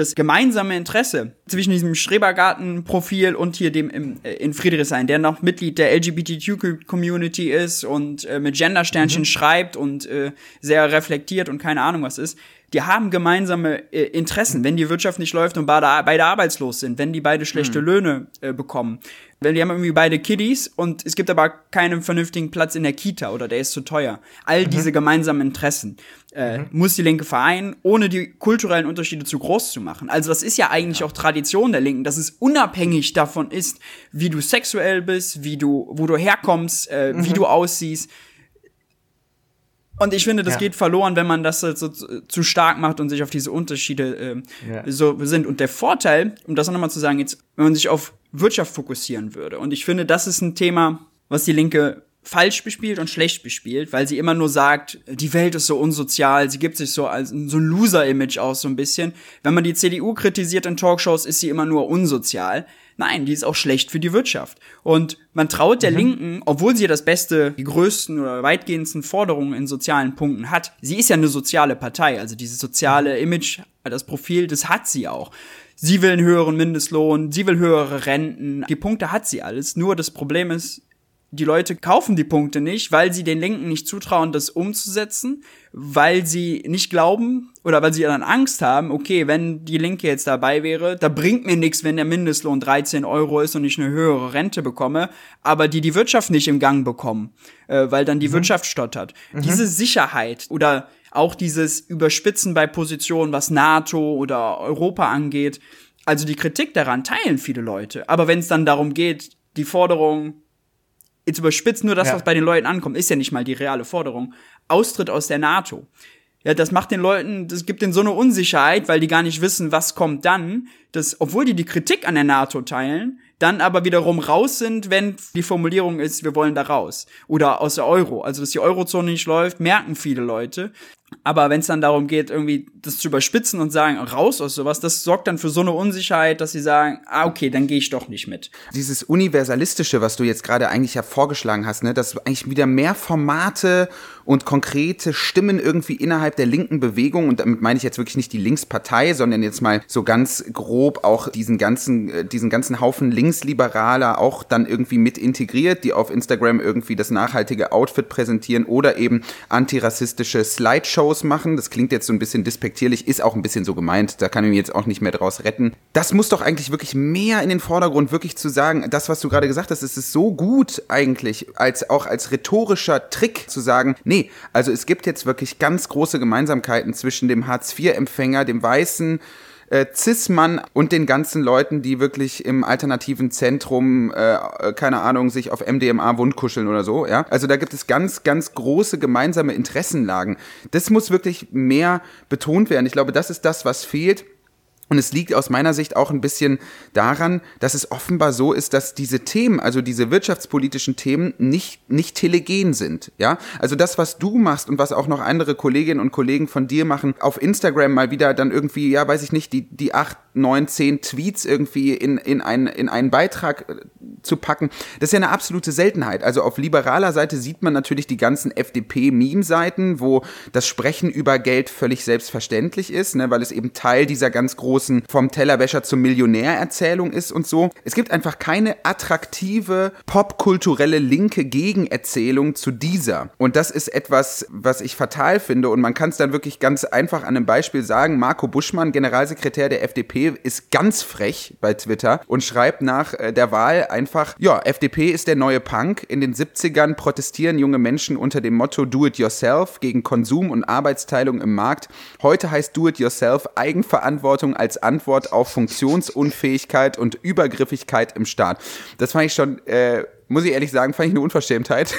das gemeinsame Interesse zwischen diesem Schrebergarten-Profil und hier dem im, äh, in Friedrichshain, der noch Mitglied der LGBTQ-Community ist und äh, mit Gendersternchen mhm. schreibt und äh, sehr reflektiert und keine Ahnung was ist, die haben gemeinsame äh, Interessen, wenn die Wirtschaft nicht läuft und beide, beide arbeitslos sind, wenn die beide schlechte mhm. Löhne äh, bekommen. Wenn die haben irgendwie beide Kiddies und es gibt aber keinen vernünftigen Platz in der Kita oder der ist zu teuer. All mhm. diese gemeinsamen Interessen äh, mhm. muss die Linke vereinen, ohne die kulturellen Unterschiede zu groß zu machen. Also das ist ja eigentlich ja. auch Tradition der Linken, dass es unabhängig davon ist, wie du sexuell bist, wie du, wo du herkommst, äh, wie mhm. du aussiehst und ich finde, das ja. geht verloren, wenn man das so zu stark macht und sich auf diese Unterschiede äh, ja. so sind. Und der Vorteil, um das nochmal zu sagen, jetzt, wenn man sich auf Wirtschaft fokussieren würde. Und ich finde, das ist ein Thema, was die Linke falsch bespielt und schlecht bespielt, weil sie immer nur sagt, die Welt ist so unsozial, sie gibt sich so als so ein Loser-Image aus so ein bisschen. Wenn man die CDU kritisiert in Talkshows, ist sie immer nur unsozial. Nein, die ist auch schlecht für die Wirtschaft. Und man traut der mhm. Linken, obwohl sie das beste, die größten oder weitgehendsten Forderungen in sozialen Punkten hat, sie ist ja eine soziale Partei, also dieses soziale Image, das Profil, das hat sie auch. Sie will einen höheren Mindestlohn, sie will höhere Renten, die Punkte hat sie alles. Nur das Problem ist, die Leute kaufen die Punkte nicht, weil sie den Linken nicht zutrauen, das umzusetzen, weil sie nicht glauben oder weil sie dann Angst haben, okay, wenn die Linke jetzt dabei wäre, da bringt mir nichts, wenn der Mindestlohn 13 Euro ist und ich eine höhere Rente bekomme, aber die die Wirtschaft nicht im Gang bekommen, äh, weil dann die mhm. Wirtschaft stottert. Mhm. Diese Sicherheit oder auch dieses Überspitzen bei Positionen, was NATO oder Europa angeht, also die Kritik daran teilen viele Leute. Aber wenn es dann darum geht, die Forderung jetzt überspitzt nur das, ja. was bei den Leuten ankommt, ist ja nicht mal die reale Forderung. Austritt aus der NATO. Ja, das macht den Leuten, das gibt denen so eine Unsicherheit, weil die gar nicht wissen, was kommt dann, dass, obwohl die die Kritik an der NATO teilen, dann aber wiederum raus sind, wenn die Formulierung ist, wir wollen da raus. Oder aus der Euro. Also, dass die Eurozone nicht läuft, merken viele Leute. Aber wenn es dann darum geht, irgendwie das zu überspitzen und sagen, raus aus sowas, das sorgt dann für so eine Unsicherheit, dass sie sagen, ah, okay, dann gehe ich doch nicht mit. Dieses Universalistische, was du jetzt gerade eigentlich ja vorgeschlagen hast, ne, dass eigentlich wieder mehr Formate und konkrete Stimmen irgendwie innerhalb der linken Bewegung, und damit meine ich jetzt wirklich nicht die Linkspartei, sondern jetzt mal so ganz grob auch diesen ganzen, äh, diesen ganzen Haufen Linksliberaler auch dann irgendwie mit integriert, die auf Instagram irgendwie das nachhaltige Outfit präsentieren oder eben antirassistische Slideshows Shows machen. Das klingt jetzt so ein bisschen despektierlich, ist auch ein bisschen so gemeint. Da kann ich mich jetzt auch nicht mehr draus retten. Das muss doch eigentlich wirklich mehr in den Vordergrund, wirklich zu sagen, das, was du gerade gesagt hast, es ist so gut eigentlich, als auch als rhetorischer Trick zu sagen, nee, also es gibt jetzt wirklich ganz große Gemeinsamkeiten zwischen dem Hartz-IV-Empfänger, dem weißen, äh, Cis-Mann und den ganzen Leuten, die wirklich im alternativen Zentrum, äh, äh keine Ahnung, sich auf MDMA wundkuscheln oder so, ja. Also da gibt es ganz, ganz große gemeinsame Interessenlagen. Das muss wirklich mehr betont werden. Ich glaube, das ist das, was fehlt. Und es liegt aus meiner Sicht auch ein bisschen daran, dass es offenbar so ist, dass diese Themen, also diese wirtschaftspolitischen Themen, nicht, nicht telegen sind. Ja, also das, was du machst und was auch noch andere Kolleginnen und Kollegen von dir machen, auf Instagram mal wieder dann irgendwie, ja, weiß ich nicht, die, die acht, neun, zehn Tweets irgendwie in, in, ein, in einen Beitrag äh, zu packen, das ist ja eine absolute Seltenheit. Also auf liberaler Seite sieht man natürlich die ganzen FDP-Meme-Seiten, wo das Sprechen über Geld völlig selbstverständlich ist, ne, weil es eben Teil dieser ganz großen vom Tellerwäscher zum Millionär-Erzählung ist und so. Es gibt einfach keine attraktive popkulturelle linke Gegenerzählung zu dieser. Und das ist etwas, was ich fatal finde. Und man kann es dann wirklich ganz einfach an einem Beispiel sagen. Marco Buschmann, Generalsekretär der FDP, ist ganz frech bei Twitter und schreibt nach äh, der Wahl einfach, ja, FDP ist der neue Punk. In den 70ern protestieren junge Menschen unter dem Motto Do It Yourself gegen Konsum und Arbeitsteilung im Markt. Heute heißt Do It Yourself Eigenverantwortung als Antwort auf Funktionsunfähigkeit und Übergriffigkeit im Staat. Das fand ich schon äh, muss ich ehrlich sagen, fand ich eine Unverschämtheit.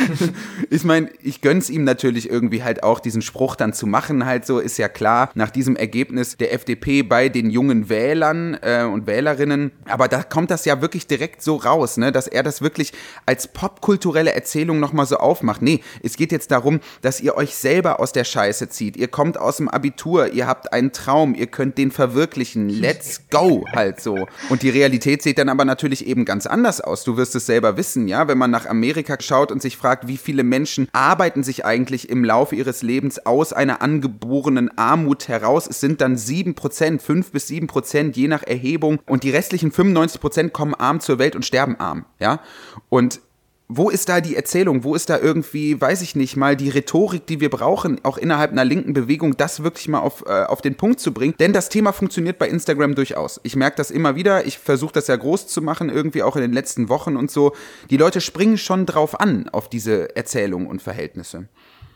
ich meine, ich gönn's ihm natürlich irgendwie halt auch, diesen Spruch dann zu machen, halt so, ist ja klar, nach diesem Ergebnis der FDP bei den jungen Wählern äh, und Wählerinnen. Aber da kommt das ja wirklich direkt so raus, ne, dass er das wirklich als popkulturelle Erzählung nochmal so aufmacht. Nee, es geht jetzt darum, dass ihr euch selber aus der Scheiße zieht. Ihr kommt aus dem Abitur, ihr habt einen Traum, ihr könnt den verwirklichen. Let's go, halt so. Und die Realität sieht dann aber natürlich eben ganz anders aus. Du wirst es selber wissen, ja, wenn man nach Amerika schaut und sich fragt, wie viele Menschen arbeiten sich eigentlich im Laufe ihres Lebens aus einer angeborenen Armut heraus. Es sind dann sieben Prozent, fünf bis sieben Prozent je nach Erhebung und die restlichen 95 Prozent kommen arm zur Welt und sterben arm, ja. Und wo ist da die Erzählung? Wo ist da irgendwie, weiß ich nicht mal, die Rhetorik, die wir brauchen, auch innerhalb einer linken Bewegung, das wirklich mal auf, äh, auf den Punkt zu bringen? Denn das Thema funktioniert bei Instagram durchaus. Ich merke das immer wieder. Ich versuche das ja groß zu machen, irgendwie auch in den letzten Wochen und so. Die Leute springen schon drauf an, auf diese Erzählungen und Verhältnisse.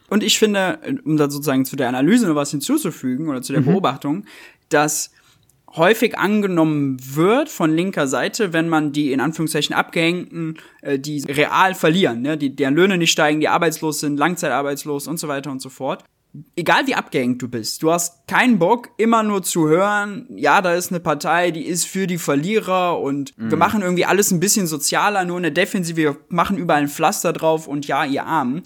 Und ich finde, um da sozusagen zu der Analyse noch was hinzuzufügen oder zu der mhm. Beobachtung, dass häufig angenommen wird von linker Seite, wenn man die in Anführungszeichen Abgehängten, äh, die real verlieren, ne, die, deren Löhne nicht steigen, die arbeitslos sind, langzeitarbeitslos und so weiter und so fort, egal wie abgehängt du bist, du hast keinen Bock, immer nur zu hören, ja, da ist eine Partei, die ist für die Verlierer und mhm. wir machen irgendwie alles ein bisschen sozialer, nur eine Defensive, wir machen überall ein Pflaster drauf und ja, ihr Armen.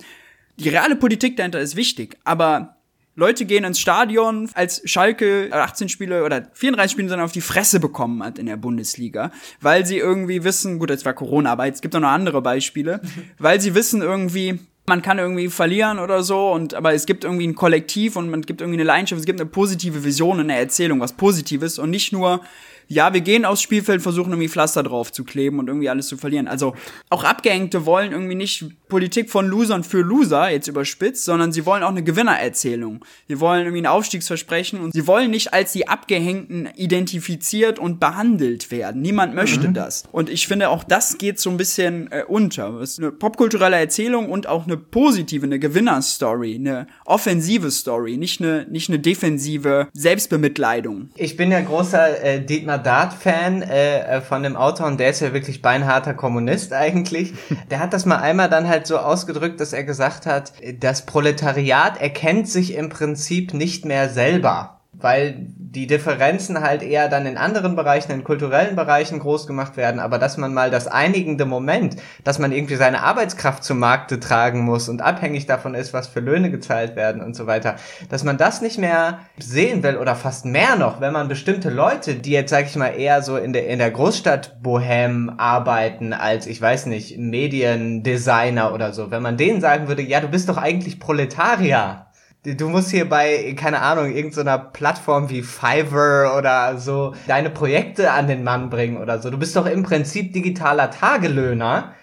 Die reale Politik dahinter ist wichtig, aber Leute gehen ins Stadion, als Schalke 18 Spiele oder 34 Spiele dann auf die Fresse bekommen hat in der Bundesliga, weil sie irgendwie wissen, gut, jetzt war Corona, aber es gibt auch noch andere Beispiele, weil sie wissen irgendwie, man kann irgendwie verlieren oder so und aber es gibt irgendwie ein Kollektiv und man gibt irgendwie eine Leidenschaft, es gibt eine positive Vision, eine Erzählung, was Positives und nicht nur ja, wir gehen aufs Spielfeld, versuchen irgendwie Pflaster drauf zu kleben und irgendwie alles zu verlieren. Also auch Abgehängte wollen irgendwie nicht Politik von Losern für Loser, jetzt überspitzt, sondern sie wollen auch eine Gewinnererzählung. Sie wollen irgendwie ein Aufstiegsversprechen und sie wollen nicht als die Abgehängten identifiziert und behandelt werden. Niemand möchte mhm. das. Und ich finde, auch das geht so ein bisschen äh, unter. Es ist eine popkulturelle Erzählung und auch eine positive, eine Gewinnerstory, eine offensive Story, nicht eine, nicht eine defensive Selbstbemitleidung. Ich bin ja großer äh, Dietmar Dart-Fan äh, äh, von dem Autor und der ist ja wirklich beinharter Kommunist eigentlich. Der hat das mal einmal dann halt so ausgedrückt, dass er gesagt hat, das Proletariat erkennt sich im Prinzip nicht mehr selber weil die Differenzen halt eher dann in anderen Bereichen, in kulturellen Bereichen groß gemacht werden, aber dass man mal das einigende Moment, dass man irgendwie seine Arbeitskraft zum Markte tragen muss und abhängig davon ist, was für Löhne gezahlt werden und so weiter, dass man das nicht mehr sehen will oder fast mehr noch, wenn man bestimmte Leute, die jetzt sag ich mal eher so in der in der Großstadt Bohem arbeiten als ich weiß nicht Mediendesigner oder so, wenn man denen sagen würde, ja, du bist doch eigentlich Proletarier Du musst hier bei, keine Ahnung, irgendeiner Plattform wie Fiverr oder so deine Projekte an den Mann bringen oder so. Du bist doch im Prinzip digitaler Tagelöhner.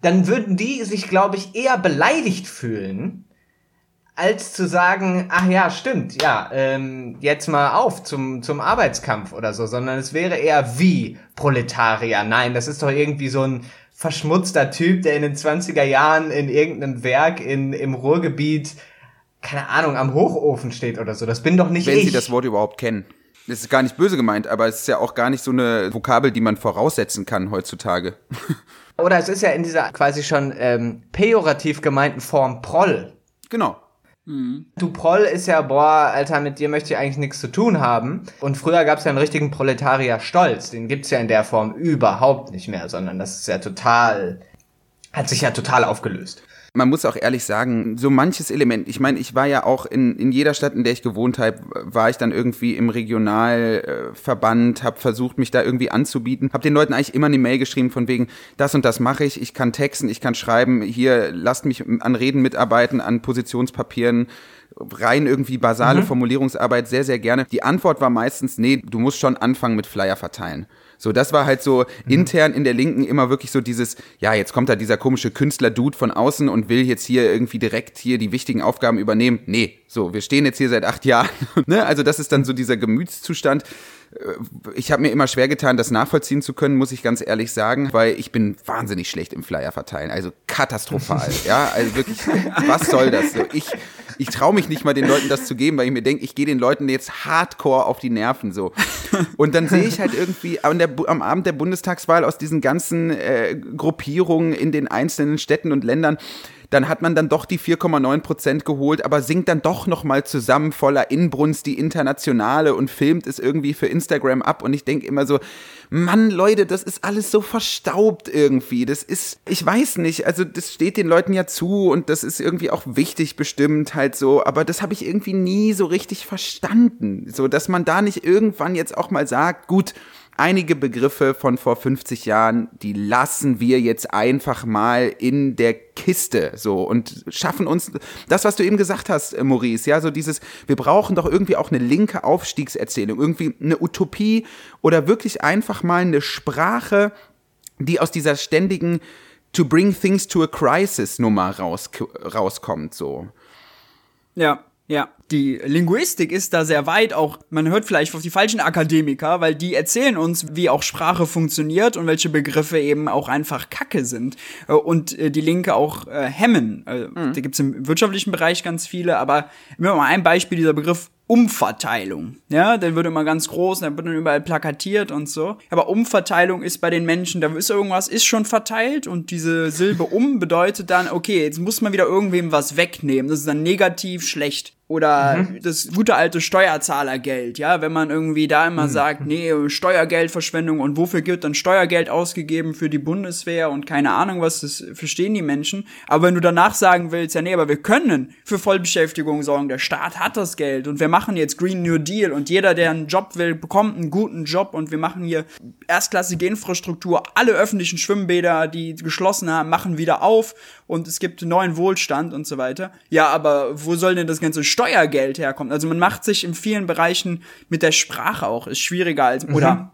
Dann würden die sich, glaube ich, eher beleidigt fühlen, als zu sagen, ach ja, stimmt, ja, ähm, jetzt mal auf zum, zum Arbeitskampf oder so, sondern es wäre eher wie Proletarier. Nein, das ist doch irgendwie so ein verschmutzter Typ, der in den 20er Jahren in irgendeinem Werk in, im Ruhrgebiet keine Ahnung, am Hochofen steht oder so. Das bin doch nicht Wenn ich. Sie das Wort überhaupt kennen. Das ist gar nicht böse gemeint, aber es ist ja auch gar nicht so eine Vokabel, die man voraussetzen kann heutzutage. Oder es ist ja in dieser quasi schon ähm, pejorativ gemeinten Form Proll. Genau. Mhm. Du Proll ist ja, boah, Alter, mit dir möchte ich eigentlich nichts zu tun haben. Und früher gab es ja einen richtigen Proletarier-Stolz. Den gibt's ja in der Form überhaupt nicht mehr, sondern das ist ja total, hat sich ja total aufgelöst. Man muss auch ehrlich sagen, so manches Element, ich meine, ich war ja auch in, in jeder Stadt, in der ich gewohnt habe, war ich dann irgendwie im Regionalverband, habe versucht, mich da irgendwie anzubieten, habe den Leuten eigentlich immer eine Mail geschrieben von wegen, das und das mache ich, ich kann texten, ich kann schreiben, hier lasst mich an Reden mitarbeiten, an Positionspapieren, rein irgendwie basale mhm. Formulierungsarbeit sehr, sehr gerne. Die Antwort war meistens, nee, du musst schon anfangen mit Flyer verteilen. So, das war halt so mhm. intern in der Linken immer wirklich so dieses, ja, jetzt kommt da dieser komische Künstler-Dude von außen und will jetzt hier irgendwie direkt hier die wichtigen Aufgaben übernehmen. Nee, so, wir stehen jetzt hier seit acht Jahren. ne? Also das ist dann so dieser Gemütszustand ich habe mir immer schwer getan, das nachvollziehen zu können, muss ich ganz ehrlich sagen, weil ich bin wahnsinnig schlecht im Flyer verteilen, also katastrophal, ja, also wirklich, was soll das? Ich, ich traue mich nicht mal den Leuten das zu geben, weil ich mir denke, ich gehe den Leuten jetzt hardcore auf die Nerven so. Und dann sehe ich halt irgendwie der, am Abend der Bundestagswahl aus diesen ganzen äh, Gruppierungen in den einzelnen Städten und Ländern, dann hat man dann doch die 4,9 Prozent geholt, aber singt dann doch nochmal zusammen voller Inbrunst die Internationale und filmt es irgendwie für Instagram ab. Und ich denke immer so, Mann, Leute, das ist alles so verstaubt irgendwie. Das ist, ich weiß nicht, also das steht den Leuten ja zu und das ist irgendwie auch wichtig bestimmt halt so, aber das habe ich irgendwie nie so richtig verstanden. So, dass man da nicht irgendwann jetzt auch mal sagt, gut, einige Begriffe von vor 50 Jahren, die lassen wir jetzt einfach mal in der Kiste so und schaffen uns das, was du eben gesagt hast, äh, Maurice, ja, so dieses, wir brauchen doch irgendwie auch eine linke Aufstiegserzählung, irgendwie eine Utopie oder wirklich einfach mal eine Sprache, die aus dieser ständigen to bring things to a crisis Nummer raus, rauskommt, so. Ja, ja, die Linguistik ist da sehr weit, auch man hört vielleicht auf die falschen Akademiker, weil die erzählen uns, wie auch Sprache funktioniert und welche Begriffe eben auch einfach Kacke sind äh, und äh, die Linke auch äh, hemmen. Mhm. Da gibt's im wirtschaftlichen Bereich ganz viele, aber immer mal ein Beispiel, dieser Begriff Umverteilung. Ja, der wird immer ganz groß, der wird dann überall plakatiert und so. Aber Umverteilung ist bei den Menschen, da ist irgendwas, ist schon verteilt und diese Silbe um bedeutet dann, okay, jetzt muss man wieder irgendwem was wegnehmen. Das ist dann negativ schlecht. Oder mhm. das gute alte Steuerzahlergeld, ja, wenn man irgendwie da immer mhm. sagt, nee, Steuergeldverschwendung und wofür wird dann Steuergeld ausgegeben für die Bundeswehr und keine Ahnung was, das verstehen die Menschen. Aber wenn du danach sagen willst, ja, nee, aber wir können für Vollbeschäftigung sorgen, der Staat hat das Geld und wir machen jetzt Green New Deal und jeder, der einen Job will, bekommt einen guten Job und wir machen hier erstklassige Infrastruktur, alle öffentlichen Schwimmbäder, die geschlossen haben, machen wieder auf und es gibt neuen Wohlstand und so weiter. Ja, aber wo soll denn das ganze Steuergeld herkommen? Also man macht sich in vielen Bereichen mit der Sprache auch, ist schwieriger als, mhm. oder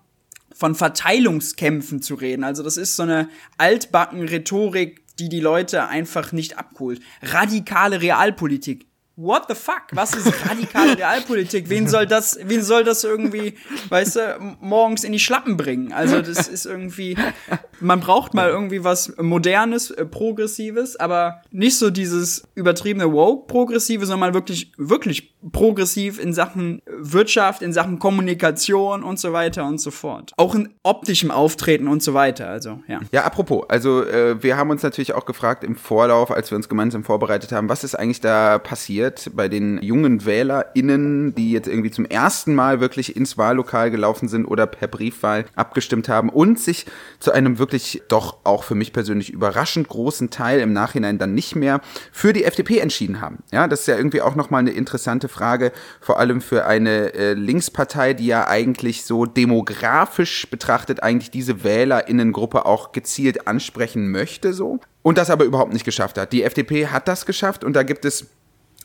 von Verteilungskämpfen zu reden. Also das ist so eine altbacken Rhetorik, die die Leute einfach nicht abholt. Radikale Realpolitik what the fuck? Was ist radikale Realpolitik? Wen soll das, wen soll das irgendwie, weißt du, morgens in die Schlappen bringen? Also, das ist irgendwie, man braucht mal irgendwie was Modernes, äh, Progressives, aber nicht so dieses übertriebene Woke-Progressive, sondern mal wirklich, wirklich progressiv in Sachen Wirtschaft, in Sachen Kommunikation und so weiter und so fort. Auch in optischem Auftreten und so weiter, also, ja. Ja, apropos, also, äh, wir haben uns natürlich auch gefragt im Vorlauf, als wir uns gemeinsam vorbereitet haben, was ist eigentlich da passiert? Passiert bei den jungen WählerInnen, die jetzt irgendwie zum ersten Mal wirklich ins Wahllokal gelaufen sind oder per Briefwahl abgestimmt haben und sich zu einem wirklich doch auch für mich persönlich überraschend großen Teil im Nachhinein dann nicht mehr für die FDP entschieden haben. Ja, das ist ja irgendwie auch nochmal eine interessante Frage, vor allem für eine äh, Linkspartei, die ja eigentlich so demografisch betrachtet eigentlich diese WählerInnengruppe auch gezielt ansprechen möchte so und das aber überhaupt nicht geschafft hat. Die FDP hat das geschafft und da gibt es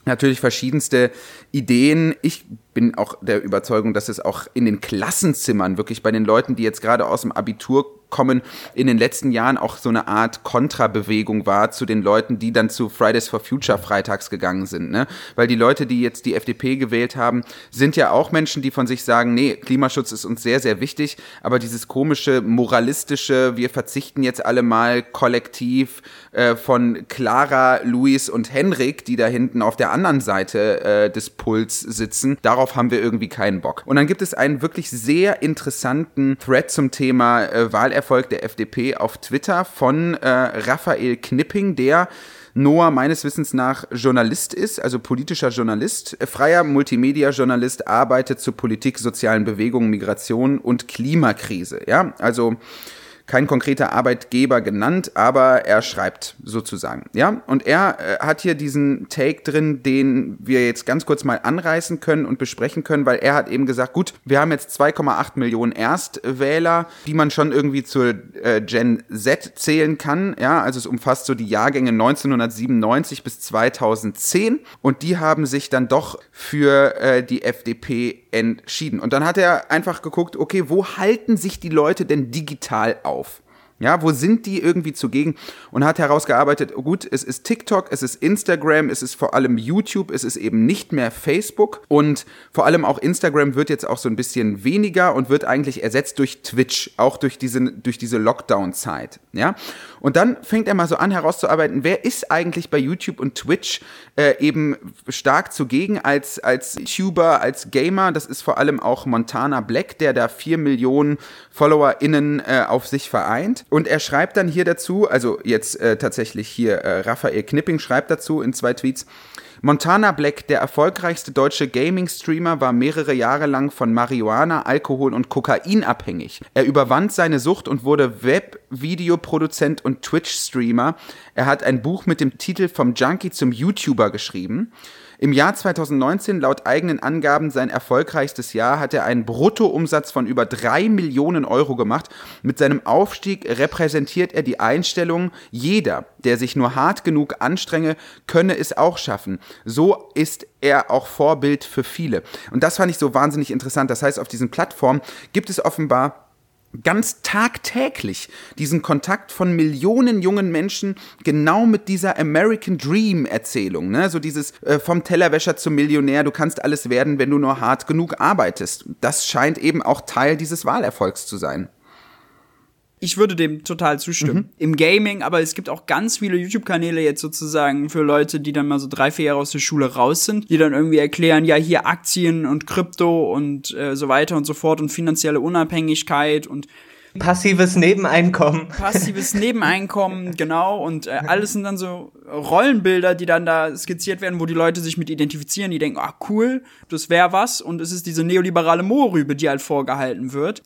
natürlich verschiedenste Ideen. Ich bin auch der Überzeugung, dass es auch in den Klassenzimmern, wirklich bei den Leuten, die jetzt gerade aus dem Abitur kommen, in den letzten Jahren auch so eine Art Kontrabewegung war zu den Leuten, die dann zu Fridays for Future freitags gegangen sind. Ne? Weil die Leute, die jetzt die FDP gewählt haben, sind ja auch Menschen, die von sich sagen, nee, Klimaschutz ist uns sehr, sehr wichtig, aber dieses komische, moralistische, wir verzichten jetzt alle mal kollektiv äh, von Clara, Luis und Henrik, die da hinten auf der anderen Seite äh, des Puls sitzen, darauf darauf haben wir irgendwie keinen Bock. Und dann gibt es einen wirklich sehr interessanten Thread zum Thema äh, Wahlerfolg der FDP auf Twitter von äh, Raphael Knipping, der Noah meines Wissens nach Journalist ist, also politischer Journalist, freier Multimedia-Journalist, arbeitet zur Politik, sozialen Bewegungen, Migration und Klimakrise. Ja, also kein konkreter Arbeitgeber genannt, aber er schreibt sozusagen. Ja, und er äh, hat hier diesen Take drin, den wir jetzt ganz kurz mal anreißen können und besprechen können, weil er hat eben gesagt, gut, wir haben jetzt 2,8 Millionen Erstwähler, die man schon irgendwie zur äh, Gen Z zählen kann. Ja, also es umfasst so die Jahrgänge 1997 bis 2010 und die haben sich dann doch für äh, die FDP entschieden. Und dann hat er einfach geguckt, okay, wo halten sich die Leute denn digital auf? auf. Ja, wo sind die irgendwie zugegen? Und hat herausgearbeitet, gut, es ist TikTok, es ist Instagram, es ist vor allem YouTube, es ist eben nicht mehr Facebook und vor allem auch Instagram wird jetzt auch so ein bisschen weniger und wird eigentlich ersetzt durch Twitch, auch durch diese, durch diese Lockdown-Zeit. Ja, und dann fängt er mal so an herauszuarbeiten, wer ist eigentlich bei YouTube und Twitch äh, eben stark zugegen als, als YouTuber, als Gamer. Das ist vor allem auch Montana Black, der da vier Millionen FollowerInnen äh, auf sich vereint. Und er schreibt dann hier dazu, also jetzt äh, tatsächlich hier äh, Raphael Knipping schreibt dazu in zwei Tweets, Montana Black, der erfolgreichste deutsche Gaming-Streamer, war mehrere Jahre lang von Marihuana, Alkohol und Kokain abhängig. Er überwand seine Sucht und wurde Web-Videoproduzent und Twitch-Streamer. Er hat ein Buch mit dem Titel Vom Junkie zum YouTuber geschrieben. Im Jahr 2019, laut eigenen Angaben sein erfolgreichstes Jahr, hat er einen Bruttoumsatz von über drei Millionen Euro gemacht. Mit seinem Aufstieg repräsentiert er die Einstellung, jeder, der sich nur hart genug anstrenge, könne es auch schaffen. So ist er auch Vorbild für viele. Und das fand ich so wahnsinnig interessant. Das heißt, auf diesen Plattformen gibt es offenbar ganz tagtäglich diesen Kontakt von Millionen jungen Menschen genau mit dieser American Dream Erzählung, ne? so dieses äh, vom Tellerwäscher zum Millionär, du kannst alles werden, wenn du nur hart genug arbeitest. Das scheint eben auch Teil dieses Wahlerfolgs zu sein ich würde dem total zustimmen. Mhm. Im Gaming, aber es gibt auch ganz viele YouTube-Kanäle jetzt sozusagen für Leute, die dann mal so drei, vier Jahre aus der Schule raus sind, die dann irgendwie erklären, ja, hier Aktien und Krypto und äh, so weiter und so fort und finanzielle Unabhängigkeit und Passives Nebeneinkommen. Passives Nebeneinkommen, genau. Und äh, alles sind dann so Rollenbilder, die dann da skizziert werden, wo die Leute sich mit identifizieren, die denken, ah cool, das wäre was. Und es ist diese neoliberale Moorrübe, die halt vorgehalten wird.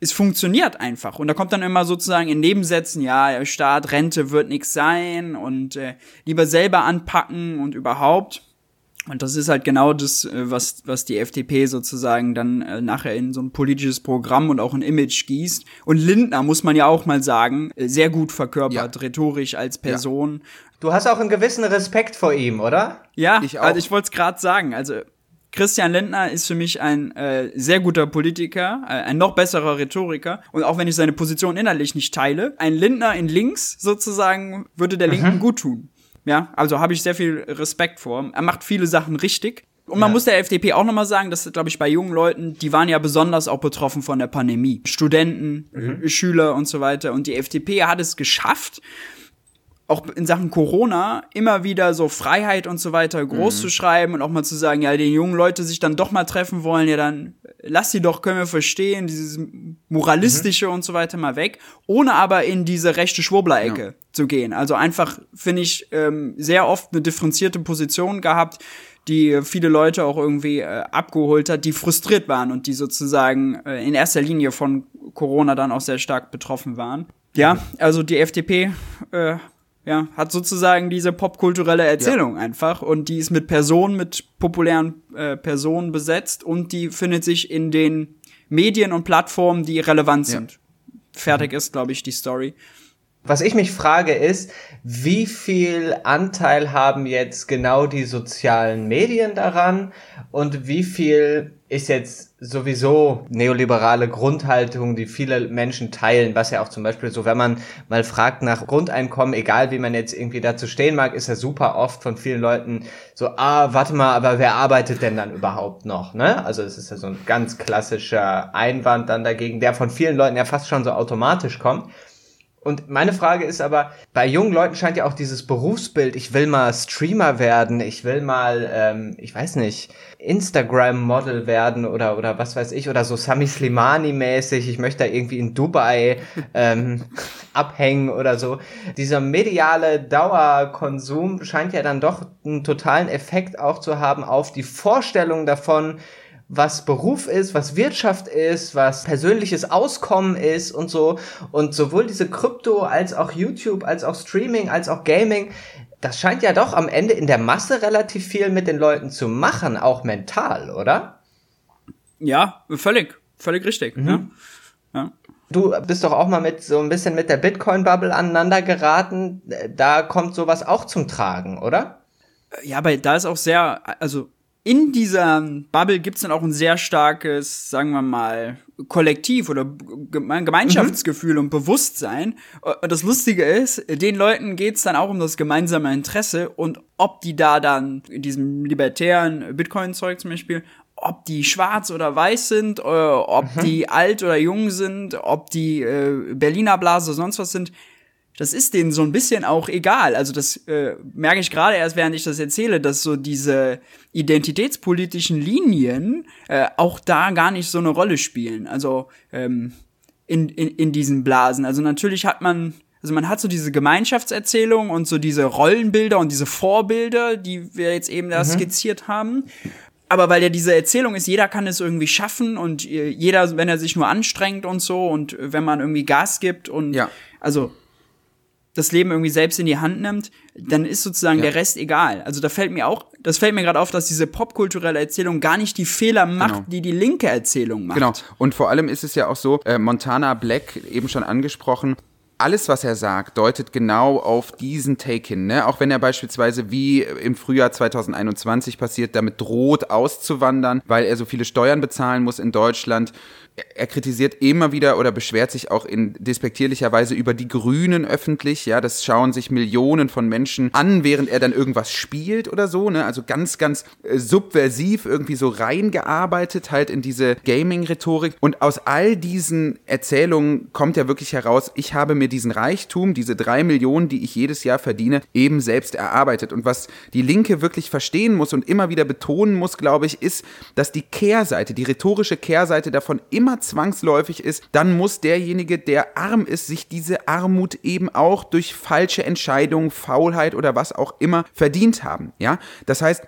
Es funktioniert einfach. Und da kommt dann immer sozusagen in Nebensätzen, ja, Staat, Rente wird nix sein und äh, lieber selber anpacken und überhaupt. Und das ist halt genau das, äh, was, was die FDP sozusagen dann äh, nachher in so ein politisches Programm und auch ein Image gießt. Und Lindner, muss man ja auch mal sagen, äh, sehr gut verkörpert, ja. rhetorisch als Person. Ja. Du hast auch einen gewissen Respekt vor ihm, oder? Ja, ich auch. also ich wollte es gerade sagen. Also Christian Lindner ist für mich ein äh, sehr guter Politiker, äh, ein noch besserer Rhetoriker. Und auch wenn ich seine Position innerlich nicht teile, ein Lindner in links sozusagen würde der Linken mhm. gut tun. Ja, also habe ich sehr viel Respekt vor. Er macht viele Sachen richtig. Und man ja. muss der FDP auch nochmal sagen, dass, glaube ich, bei jungen Leuten, die waren ja besonders auch betroffen von der Pandemie. Studenten, mhm. Schüler und so weiter. Und die FDP hat es geschafft, auch in Sachen Corona immer wieder so Freiheit und so weiter groß mhm. zu schreiben und auch mal zu sagen, ja, die jungen Leute sich dann doch mal treffen wollen, ja, dann lass sie doch, können wir verstehen, dieses moralistische mhm. und so weiter mal weg, ohne aber in diese rechte Schwurbler-Ecke ja. zu gehen. Also einfach, finde ich, ähm, sehr oft eine differenzierte Position gehabt, die viele Leute auch irgendwie äh, abgeholt hat, die frustriert waren und die sozusagen äh, in erster Linie von Corona dann auch sehr stark betroffen waren. Ja, mhm. also die FDP äh, ja, hat sozusagen diese popkulturelle Erzählung ja. einfach und die ist mit Personen, mit populären äh, Personen besetzt und die findet sich in den Medien und Plattformen, die relevant sind. Ja. Fertig ist, glaube ich, die Story. Was ich mich frage ist, wie viel Anteil haben jetzt genau die sozialen Medien daran und wie viel ist jetzt sowieso neoliberale Grundhaltung, die viele Menschen teilen, was ja auch zum Beispiel so, wenn man mal fragt nach Grundeinkommen, egal wie man jetzt irgendwie dazu stehen mag, ist ja super oft von vielen Leuten so, ah, warte mal, aber wer arbeitet denn dann überhaupt noch, ne? Also es ist ja so ein ganz klassischer Einwand dann dagegen, der von vielen Leuten ja fast schon so automatisch kommt. Und meine Frage ist aber, bei jungen Leuten scheint ja auch dieses Berufsbild, ich will mal Streamer werden, ich will mal, ähm, ich weiß nicht, Instagram-Model werden oder, oder was weiß ich, oder so Sami Slimani-mäßig, ich möchte da irgendwie in Dubai ähm, abhängen oder so. Dieser mediale Dauerkonsum scheint ja dann doch einen totalen Effekt auch zu haben auf die Vorstellung davon, was Beruf ist, was Wirtschaft ist, was persönliches Auskommen ist und so. Und sowohl diese Krypto als auch YouTube, als auch Streaming, als auch Gaming, das scheint ja doch am Ende in der Masse relativ viel mit den Leuten zu machen, auch mental, oder? Ja, völlig, völlig richtig. Mhm. Ja. ja. Du bist doch auch mal mit so ein bisschen mit der Bitcoin-Bubble aneinander geraten. Da kommt sowas auch zum Tragen, oder? Ja, aber da ist auch sehr, also in dieser Bubble gibt es dann auch ein sehr starkes, sagen wir mal, Kollektiv oder Gemeinschaftsgefühl mhm. und Bewusstsein. Und das Lustige ist, den Leuten geht es dann auch um das gemeinsame Interesse und ob die da dann in diesem libertären Bitcoin-Zeug zum Beispiel, ob die schwarz oder weiß sind, äh, ob mhm. die alt oder jung sind, ob die äh, Berliner Blase oder sonst was sind, das ist denen so ein bisschen auch egal. Also das äh, merke ich gerade erst, während ich das erzähle, dass so diese identitätspolitischen Linien äh, auch da gar nicht so eine Rolle spielen. Also ähm, in, in, in diesen Blasen. Also natürlich hat man, also man hat so diese Gemeinschaftserzählung und so diese Rollenbilder und diese Vorbilder, die wir jetzt eben da mhm. skizziert haben. Aber weil ja diese Erzählung ist, jeder kann es irgendwie schaffen und äh, jeder, wenn er sich nur anstrengt und so und wenn man irgendwie Gas gibt und ja. also das Leben irgendwie selbst in die Hand nimmt, dann ist sozusagen ja. der Rest egal. Also da fällt mir auch, das fällt mir gerade auf, dass diese popkulturelle Erzählung gar nicht die Fehler macht, genau. die die linke Erzählung macht. Genau. Und vor allem ist es ja auch so, äh, Montana Black eben schon angesprochen, alles, was er sagt, deutet genau auf diesen Take hin. Ne? Auch wenn er beispielsweise, wie im Frühjahr 2021 passiert, damit droht auszuwandern, weil er so viele Steuern bezahlen muss in Deutschland er kritisiert immer wieder oder beschwert sich auch in despektierlicher Weise über die Grünen öffentlich. Ja, das schauen sich Millionen von Menschen an, während er dann irgendwas spielt oder so. Ne? Also ganz, ganz äh, subversiv irgendwie so reingearbeitet halt in diese Gaming-Rhetorik. Und aus all diesen Erzählungen kommt ja wirklich heraus, ich habe mir mir diesen Reichtum, diese drei Millionen, die ich jedes Jahr verdiene, eben selbst erarbeitet. Und was die Linke wirklich verstehen muss und immer wieder betonen muss, glaube ich, ist, dass die Kehrseite, die rhetorische Kehrseite davon immer zwangsläufig ist, dann muss derjenige, der arm ist, sich diese Armut eben auch durch falsche Entscheidungen, Faulheit oder was auch immer verdient haben. Ja, das heißt,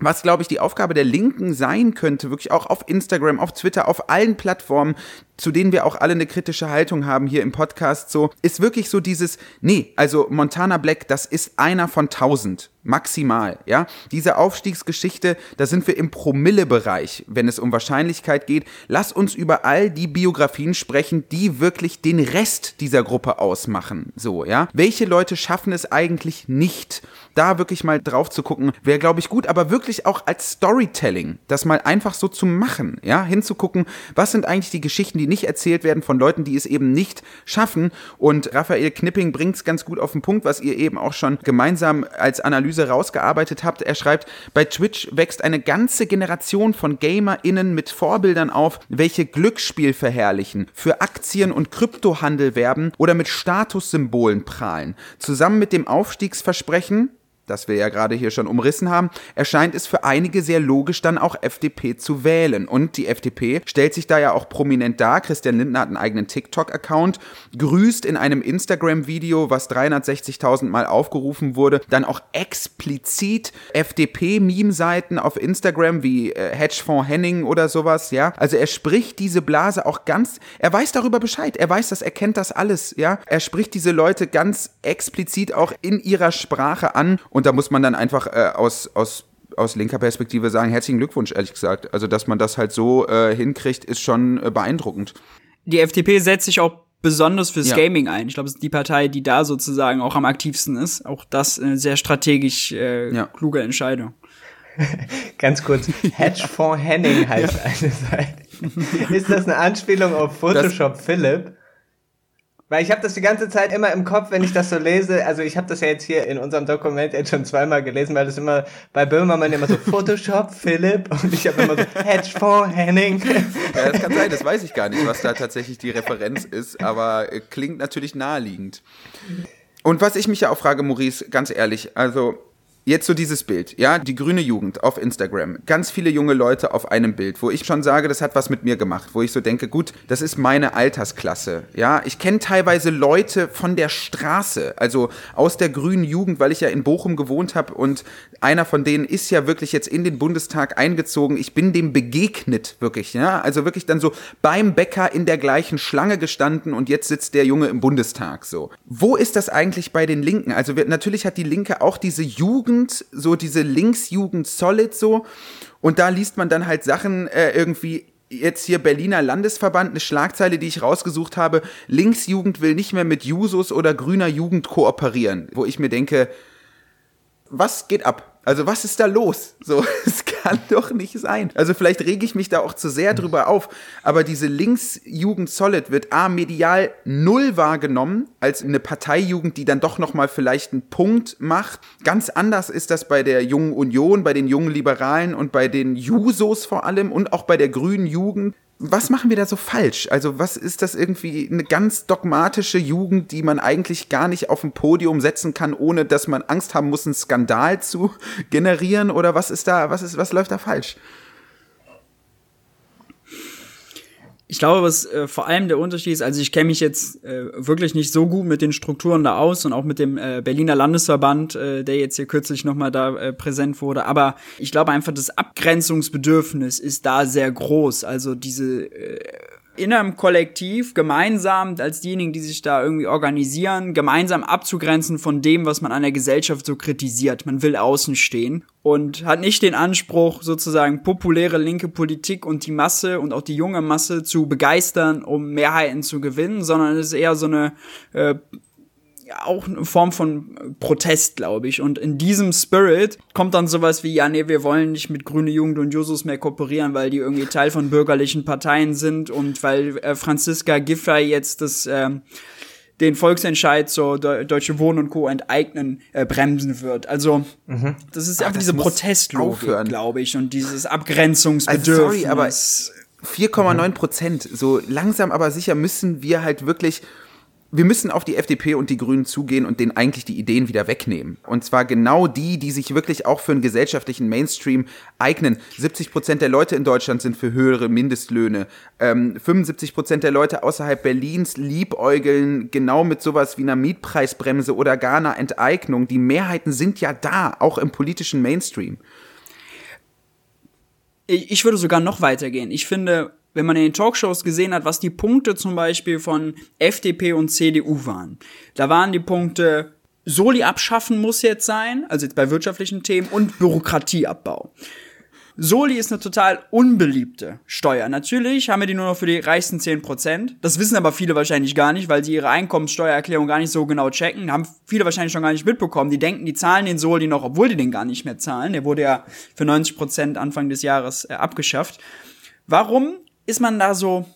was, glaube ich, die Aufgabe der Linken sein könnte, wirklich auch auf Instagram, auf Twitter, auf allen Plattformen, zu denen wir auch alle eine kritische Haltung haben hier im Podcast, so, ist wirklich so dieses, nee, also Montana Black, das ist einer von tausend, maximal, ja. Diese Aufstiegsgeschichte, da sind wir im Promille-Bereich, wenn es um Wahrscheinlichkeit geht. Lass uns über all die Biografien sprechen, die wirklich den Rest dieser Gruppe ausmachen, so, ja. Welche Leute schaffen es eigentlich nicht? Da wirklich mal drauf zu gucken, wäre, glaube ich, gut, aber wirklich auch als Storytelling, das mal einfach so zu machen, ja, hinzugucken, was sind eigentlich die Geschichten, die nicht erzählt werden von Leuten, die es eben nicht schaffen. Und Raphael Knipping bringt es ganz gut auf den Punkt, was ihr eben auch schon gemeinsam als Analyse rausgearbeitet habt. Er schreibt, bei Twitch wächst eine ganze Generation von GamerInnen mit Vorbildern auf, welche Glücksspiel verherrlichen, für Aktien und Kryptohandel werben oder mit Statussymbolen prahlen. Zusammen mit dem Aufstiegsversprechen, das wir ja gerade hier schon umrissen haben, erscheint es für einige sehr logisch, dann auch FDP zu wählen. Und die FDP stellt sich da ja auch prominent dar. Christian Lindner hat einen eigenen TikTok-Account, grüßt in einem Instagram-Video, was 360.000 Mal aufgerufen wurde, dann auch explizit FDP-Meme-Seiten auf Instagram wie äh, Hedgefonds Henning oder sowas, ja. Also er spricht diese Blase auch ganz, er weiß darüber Bescheid, er weiß das, er kennt das alles, ja. Er spricht diese Leute ganz explizit auch in ihrer Sprache an und und da muss man dann einfach äh, aus, aus aus linker Perspektive sagen, herzlichen Glückwunsch, ehrlich gesagt. Also, dass man das halt so äh, hinkriegt, ist schon äh, beeindruckend. Die FDP setzt sich auch besonders fürs ja. Gaming ein. Ich glaube, es ist die Partei, die da sozusagen auch am aktivsten ist. Auch das eine sehr strategisch äh, ja. kluge Entscheidung. Ganz kurz, Hedgefonds Henning heißt ja. eine Seite. Ist das eine Anspielung auf Photoshop das, Philipp? Weil ich habe das die ganze Zeit immer im Kopf, wenn ich das so lese. Also ich habe das ja jetzt hier in unserem Dokument jetzt schon zweimal gelesen, weil das immer bei Böhmermann immer so Photoshop, Philipp und ich habe immer so Hedgefonds, Henning. Ja, das kann sein, das weiß ich gar nicht, was da tatsächlich die Referenz ist, aber äh, klingt natürlich naheliegend. Und was ich mich ja auch frage, Maurice, ganz ehrlich, also Jetzt so dieses Bild, ja, die grüne Jugend auf Instagram. Ganz viele junge Leute auf einem Bild, wo ich schon sage, das hat was mit mir gemacht, wo ich so denke, gut, das ist meine Altersklasse, ja. Ich kenne teilweise Leute von der Straße, also aus der grünen Jugend, weil ich ja in Bochum gewohnt habe und einer von denen ist ja wirklich jetzt in den Bundestag eingezogen. Ich bin dem begegnet, wirklich, ja. Also wirklich dann so beim Bäcker in der gleichen Schlange gestanden und jetzt sitzt der Junge im Bundestag, so. Wo ist das eigentlich bei den Linken? Also wir, natürlich hat die Linke auch diese Jugend so diese Linksjugend Solid so. Und da liest man dann halt Sachen äh, irgendwie jetzt hier Berliner Landesverband, eine Schlagzeile, die ich rausgesucht habe, Linksjugend will nicht mehr mit Jusos oder grüner Jugend kooperieren, wo ich mir denke, was geht ab? Also was ist da los? So, es kann doch nicht sein. Also vielleicht rege ich mich da auch zu sehr drüber auf, aber diese Linksjugend Solid wird a medial null wahrgenommen als eine Parteijugend, die dann doch noch mal vielleicht einen Punkt macht. Ganz anders ist das bei der jungen Union, bei den jungen Liberalen und bei den Jusos vor allem und auch bei der grünen Jugend was machen wir da so falsch? Also was ist das irgendwie eine ganz dogmatische Jugend, die man eigentlich gar nicht auf ein Podium setzen kann, ohne dass man Angst haben muss, einen Skandal zu generieren? Oder was ist da, was ist, was läuft da falsch? Ich glaube, was äh, vor allem der Unterschied ist, also ich kenne mich jetzt äh, wirklich nicht so gut mit den Strukturen da aus und auch mit dem äh, Berliner Landesverband, äh, der jetzt hier kürzlich nochmal da äh, präsent wurde, aber ich glaube einfach, das Abgrenzungsbedürfnis ist da sehr groß. Also diese äh, in einem Kollektiv gemeinsam als diejenigen, die sich da irgendwie organisieren, gemeinsam abzugrenzen von dem, was man an der Gesellschaft so kritisiert. Man will außen stehen und hat nicht den Anspruch, sozusagen populäre linke Politik und die Masse und auch die junge Masse zu begeistern, um Mehrheiten zu gewinnen, sondern es ist eher so eine äh, auch eine Form von Protest, glaube ich. Und in diesem Spirit kommt dann sowas wie, ja, nee, wir wollen nicht mit Grüne Jugend und Jusos mehr kooperieren, weil die irgendwie Teil von bürgerlichen Parteien sind und weil äh, Franziska Giffey jetzt das, äh, den Volksentscheid zur De Deutsche Wohnen und Co. enteignen äh, bremsen wird. Also, mhm. das ist einfach diese Protestlogik, glaube ich, und dieses Abgrenzungsbedürfnis. Also sorry, aber 4,9 Prozent, so langsam aber sicher müssen wir halt wirklich wir müssen auf die FDP und die Grünen zugehen und denen eigentlich die Ideen wieder wegnehmen. Und zwar genau die, die sich wirklich auch für einen gesellschaftlichen Mainstream eignen. 70 Prozent der Leute in Deutschland sind für höhere Mindestlöhne. Ähm, 75 Prozent der Leute außerhalb Berlins liebäugeln genau mit sowas wie einer Mietpreisbremse oder gar einer Enteignung. Die Mehrheiten sind ja da, auch im politischen Mainstream. Ich würde sogar noch weitergehen. Ich finde, wenn man in den Talkshows gesehen hat, was die Punkte zum Beispiel von FDP und CDU waren. Da waren die Punkte, Soli abschaffen muss jetzt sein, also jetzt bei wirtschaftlichen Themen, und Bürokratieabbau. Soli ist eine total unbeliebte Steuer. Natürlich haben wir die nur noch für die reichsten 10%. Das wissen aber viele wahrscheinlich gar nicht, weil sie ihre Einkommenssteuererklärung gar nicht so genau checken. Haben viele wahrscheinlich schon gar nicht mitbekommen. Die denken, die zahlen den Soli noch, obwohl die den gar nicht mehr zahlen. Der wurde ja für 90% Anfang des Jahres äh, abgeschafft. Warum ist man da so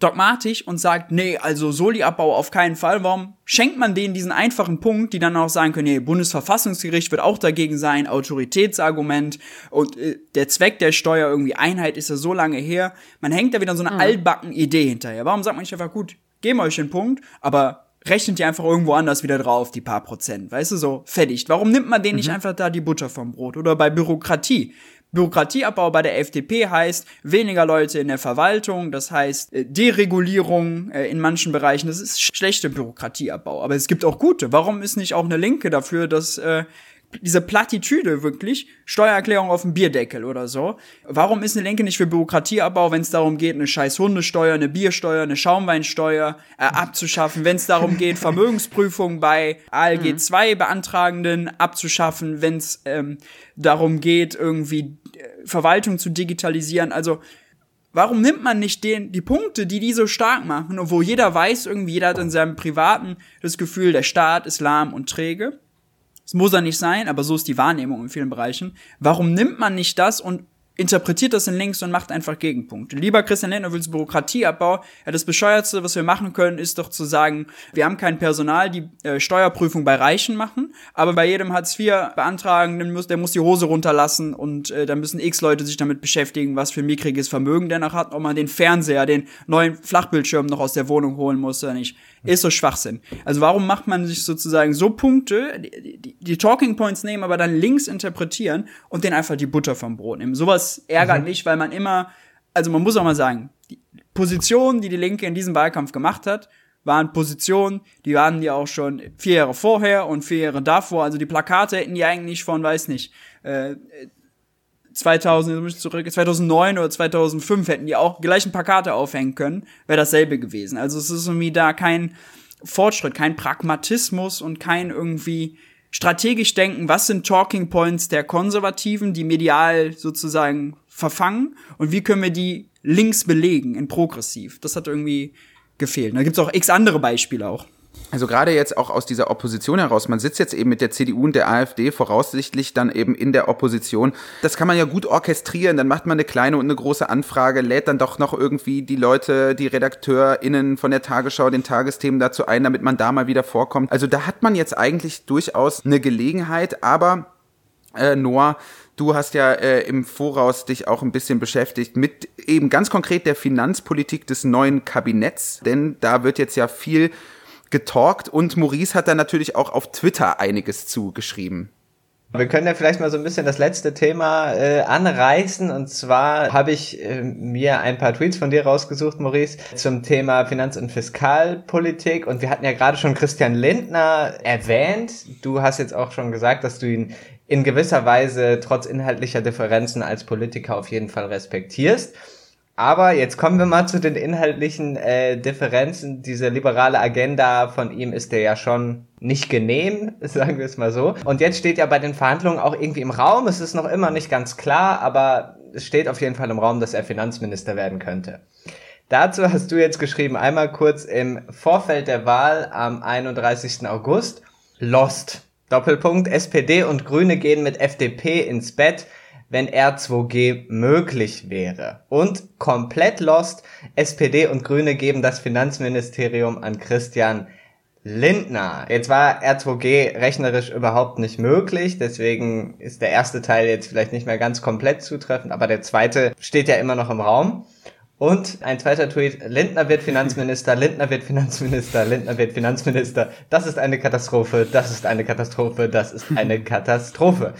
dogmatisch und sagt, nee, also Soli-Abbau auf keinen Fall. Warum schenkt man denen diesen einfachen Punkt, die dann auch sagen können, nee, Bundesverfassungsgericht wird auch dagegen sein, Autoritätsargument und äh, der Zweck der Steuer irgendwie Einheit ist ja so lange her. Man hängt da wieder so eine mhm. altbacken Idee hinterher. Warum sagt man nicht einfach, gut, geben euch den Punkt, aber rechnet ihr einfach irgendwo anders wieder drauf, die paar Prozent, weißt du, so fertig. Warum nimmt man denen mhm. nicht einfach da die Butter vom Brot? Oder bei Bürokratie. Bürokratieabbau bei der FDP heißt weniger Leute in der Verwaltung, das heißt äh, Deregulierung äh, in manchen Bereichen. Das ist schlechter Bürokratieabbau. Aber es gibt auch gute. Warum ist nicht auch eine Linke dafür, dass äh, diese Plattitüde wirklich, Steuererklärung auf dem Bierdeckel oder so. Warum ist eine Linke nicht für Bürokratieabbau, wenn es darum geht, eine scheiß Hundesteuer, eine Biersteuer, eine Schaumweinsteuer äh, abzuschaffen, wenn es darum geht, Vermögensprüfung bei ALG 2 Beantragenden abzuschaffen, wenn es ähm, darum geht, irgendwie äh, Verwaltung zu digitalisieren. Also Warum nimmt man nicht den, die Punkte, die die so stark machen, und wo jeder weiß, irgendwie jeder hat in seinem Privaten das Gefühl, der Staat ist lahm und träge? Es muss er nicht sein, aber so ist die Wahrnehmung in vielen Bereichen. Warum nimmt man nicht das und interpretiert das in links und macht einfach Gegenpunkte. Lieber Christian Lindner willst Bürokratieabbau. Ja, das Bescheuerste, was wir machen können, ist doch zu sagen, wir haben kein Personal, die äh, Steuerprüfung bei Reichen machen, aber bei jedem Hartz IV beantragen, der muss, der muss die Hose runterlassen und äh, da müssen x Leute sich damit beschäftigen, was für mickriges Vermögen der noch hat, ob man den Fernseher, den neuen Flachbildschirm noch aus der Wohnung holen muss oder nicht. Ist so Schwachsinn. Also warum macht man sich sozusagen so Punkte, die, die, die Talking Points nehmen, aber dann links interpretieren und den einfach die Butter vom Brot nehmen? Sowas ärgert mhm. mich, weil man immer, also man muss auch mal sagen, die Positionen, die die Linke in diesem Wahlkampf gemacht hat, waren Positionen, die waren ja auch schon vier Jahre vorher und vier Jahre davor. Also die Plakate hätten die eigentlich von, weiß nicht, äh, 2000, zurück, 2009 oder 2005 hätten die auch gleichen Plakate aufhängen können, wäre dasselbe gewesen. Also es ist irgendwie da kein Fortschritt, kein Pragmatismus und kein irgendwie strategisch denken, was sind Talking Points der Konservativen, die medial sozusagen verfangen und wie können wir die links belegen in progressiv. Das hat irgendwie gefehlt. Da gibt's auch x andere Beispiele auch. Also gerade jetzt auch aus dieser Opposition heraus, man sitzt jetzt eben mit der CDU und der AfD voraussichtlich dann eben in der Opposition. Das kann man ja gut orchestrieren, dann macht man eine kleine und eine große Anfrage, lädt dann doch noch irgendwie die Leute, die RedakteurInnen von der Tagesschau, den Tagesthemen dazu ein, damit man da mal wieder vorkommt. Also da hat man jetzt eigentlich durchaus eine Gelegenheit, aber äh, Noah, Du hast ja äh, im Voraus dich auch ein bisschen beschäftigt mit eben ganz konkret der Finanzpolitik des neuen Kabinetts, denn da wird jetzt ja viel getalkt und Maurice hat da natürlich auch auf Twitter einiges zugeschrieben. Wir können ja vielleicht mal so ein bisschen das letzte Thema äh, anreißen. Und zwar habe ich äh, mir ein paar Tweets von dir rausgesucht, Maurice, zum Thema Finanz- und Fiskalpolitik. Und wir hatten ja gerade schon Christian Lindner erwähnt. Du hast jetzt auch schon gesagt, dass du ihn in gewisser Weise trotz inhaltlicher Differenzen als Politiker auf jeden Fall respektierst. Aber jetzt kommen wir mal zu den inhaltlichen äh, Differenzen. Diese liberale Agenda von ihm ist der ja schon nicht genehm, sagen wir es mal so. Und jetzt steht ja bei den Verhandlungen auch irgendwie im Raum, es ist noch immer nicht ganz klar, aber es steht auf jeden Fall im Raum, dass er Finanzminister werden könnte. Dazu hast du jetzt geschrieben, einmal kurz im Vorfeld der Wahl am 31. August, Lost. Doppelpunkt, SPD und Grüne gehen mit FDP ins Bett wenn R2G möglich wäre. Und komplett lost, SPD und Grüne geben das Finanzministerium an Christian Lindner. Jetzt war R2G rechnerisch überhaupt nicht möglich, deswegen ist der erste Teil jetzt vielleicht nicht mehr ganz komplett zutreffend, aber der zweite steht ja immer noch im Raum. Und ein zweiter Tweet, Lindner wird Finanzminister, Lindner wird Finanzminister, Lindner wird Finanzminister. Das ist eine Katastrophe, das ist eine Katastrophe, das ist eine Katastrophe.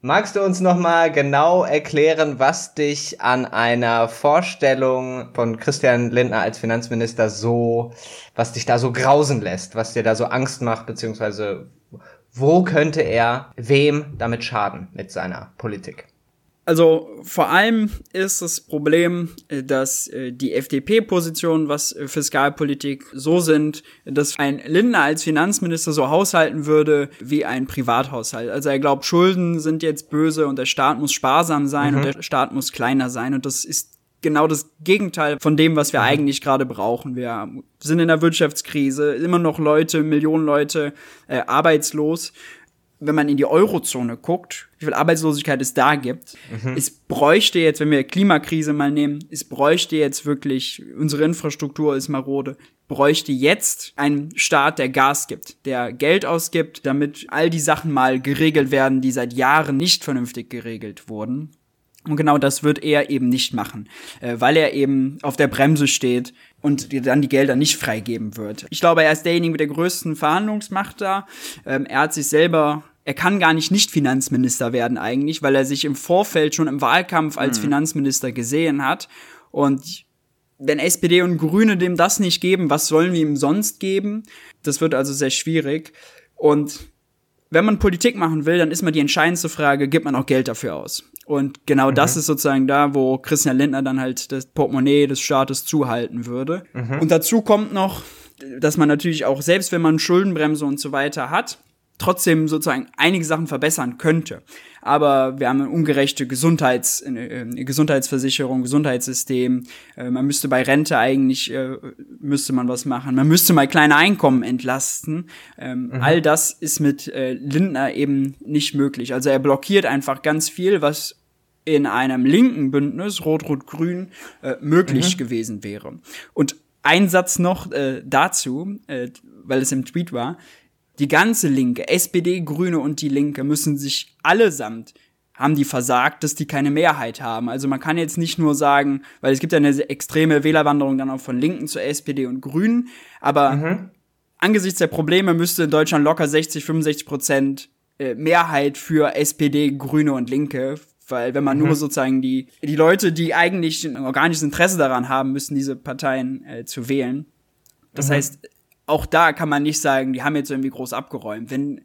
Magst du uns nochmal genau erklären, was dich an einer Vorstellung von Christian Lindner als Finanzminister so, was dich da so grausen lässt, was dir da so Angst macht, beziehungsweise wo könnte er wem damit schaden mit seiner Politik? Also vor allem ist das Problem, äh, dass äh, die FDP-Positionen, was äh, Fiskalpolitik so sind, dass ein Lindner als Finanzminister so haushalten würde wie ein Privathaushalt. Also er glaubt, Schulden sind jetzt böse und der Staat muss sparsam sein mhm. und der Staat muss kleiner sein. Und das ist genau das Gegenteil von dem, was wir mhm. eigentlich gerade brauchen. Wir sind in der Wirtschaftskrise, immer noch Leute, Millionen Leute äh, arbeitslos wenn man in die Eurozone guckt, wie viel Arbeitslosigkeit es da gibt, mhm. es bräuchte jetzt, wenn wir Klimakrise mal nehmen, es bräuchte jetzt wirklich, unsere Infrastruktur ist marode, bräuchte jetzt einen Staat, der Gas gibt, der Geld ausgibt, damit all die Sachen mal geregelt werden, die seit Jahren nicht vernünftig geregelt wurden. Und genau das wird er eben nicht machen, äh, weil er eben auf der Bremse steht und dann die Gelder nicht freigeben wird. Ich glaube, er ist derjenige mit der größten Verhandlungsmacht da. Ähm, er hat sich selber er kann gar nicht nicht Finanzminister werden eigentlich, weil er sich im Vorfeld schon im Wahlkampf als mhm. Finanzminister gesehen hat. Und wenn SPD und Grüne dem das nicht geben, was sollen wir ihm sonst geben? Das wird also sehr schwierig. Und wenn man Politik machen will, dann ist mal die entscheidendste Frage, gibt man auch Geld dafür aus? Und genau mhm. das ist sozusagen da, wo Christian Lindner dann halt das Portemonnaie des Staates zuhalten würde. Mhm. Und dazu kommt noch, dass man natürlich auch, selbst wenn man Schuldenbremse und so weiter hat, trotzdem sozusagen einige Sachen verbessern könnte. Aber wir haben eine ungerechte Gesundheits, eine Gesundheitsversicherung, Gesundheitssystem. Äh, man müsste bei Rente eigentlich, äh, müsste man was machen. Man müsste mal kleine Einkommen entlasten. Ähm, mhm. All das ist mit äh, Lindner eben nicht möglich. Also er blockiert einfach ganz viel, was in einem linken Bündnis, Rot-Rot-Grün, äh, möglich mhm. gewesen wäre. Und ein Satz noch äh, dazu, äh, weil es im Tweet war die ganze Linke, SPD, Grüne und die Linke müssen sich allesamt haben die versagt, dass die keine Mehrheit haben. Also man kann jetzt nicht nur sagen, weil es gibt ja eine extreme Wählerwanderung dann auch von Linken zur SPD und Grünen, aber mhm. angesichts der Probleme müsste in Deutschland locker 60, 65 Prozent äh, Mehrheit für SPD, Grüne und Linke, weil wenn man mhm. nur sozusagen die, die Leute, die eigentlich ein organisches Interesse daran haben, müssen diese Parteien äh, zu wählen. Das mhm. heißt, auch da kann man nicht sagen, die haben jetzt irgendwie groß abgeräumt. Wenn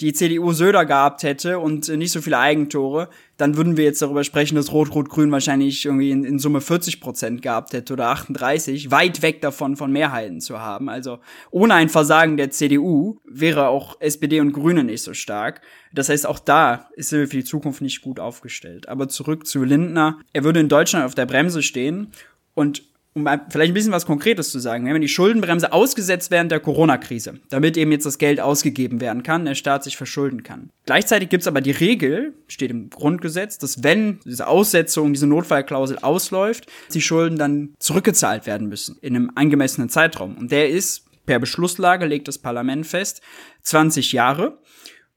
die CDU Söder gehabt hätte und nicht so viele Eigentore, dann würden wir jetzt darüber sprechen, dass Rot-Rot-Grün wahrscheinlich irgendwie in, in, Summe 40 Prozent gehabt hätte oder 38, weit weg davon von Mehrheiten zu haben. Also ohne ein Versagen der CDU wäre auch SPD und Grüne nicht so stark. Das heißt, auch da ist er für die Zukunft nicht gut aufgestellt. Aber zurück zu Lindner. Er würde in Deutschland auf der Bremse stehen und um vielleicht ein bisschen was Konkretes zu sagen, wir haben die Schuldenbremse ausgesetzt während der Corona-Krise, damit eben jetzt das Geld ausgegeben werden kann, der Staat sich verschulden kann. Gleichzeitig gibt es aber die Regel, steht im Grundgesetz, dass wenn diese Aussetzung, diese Notfallklausel ausläuft, die Schulden dann zurückgezahlt werden müssen in einem angemessenen Zeitraum. Und der ist per Beschlusslage, legt das Parlament fest, 20 Jahre.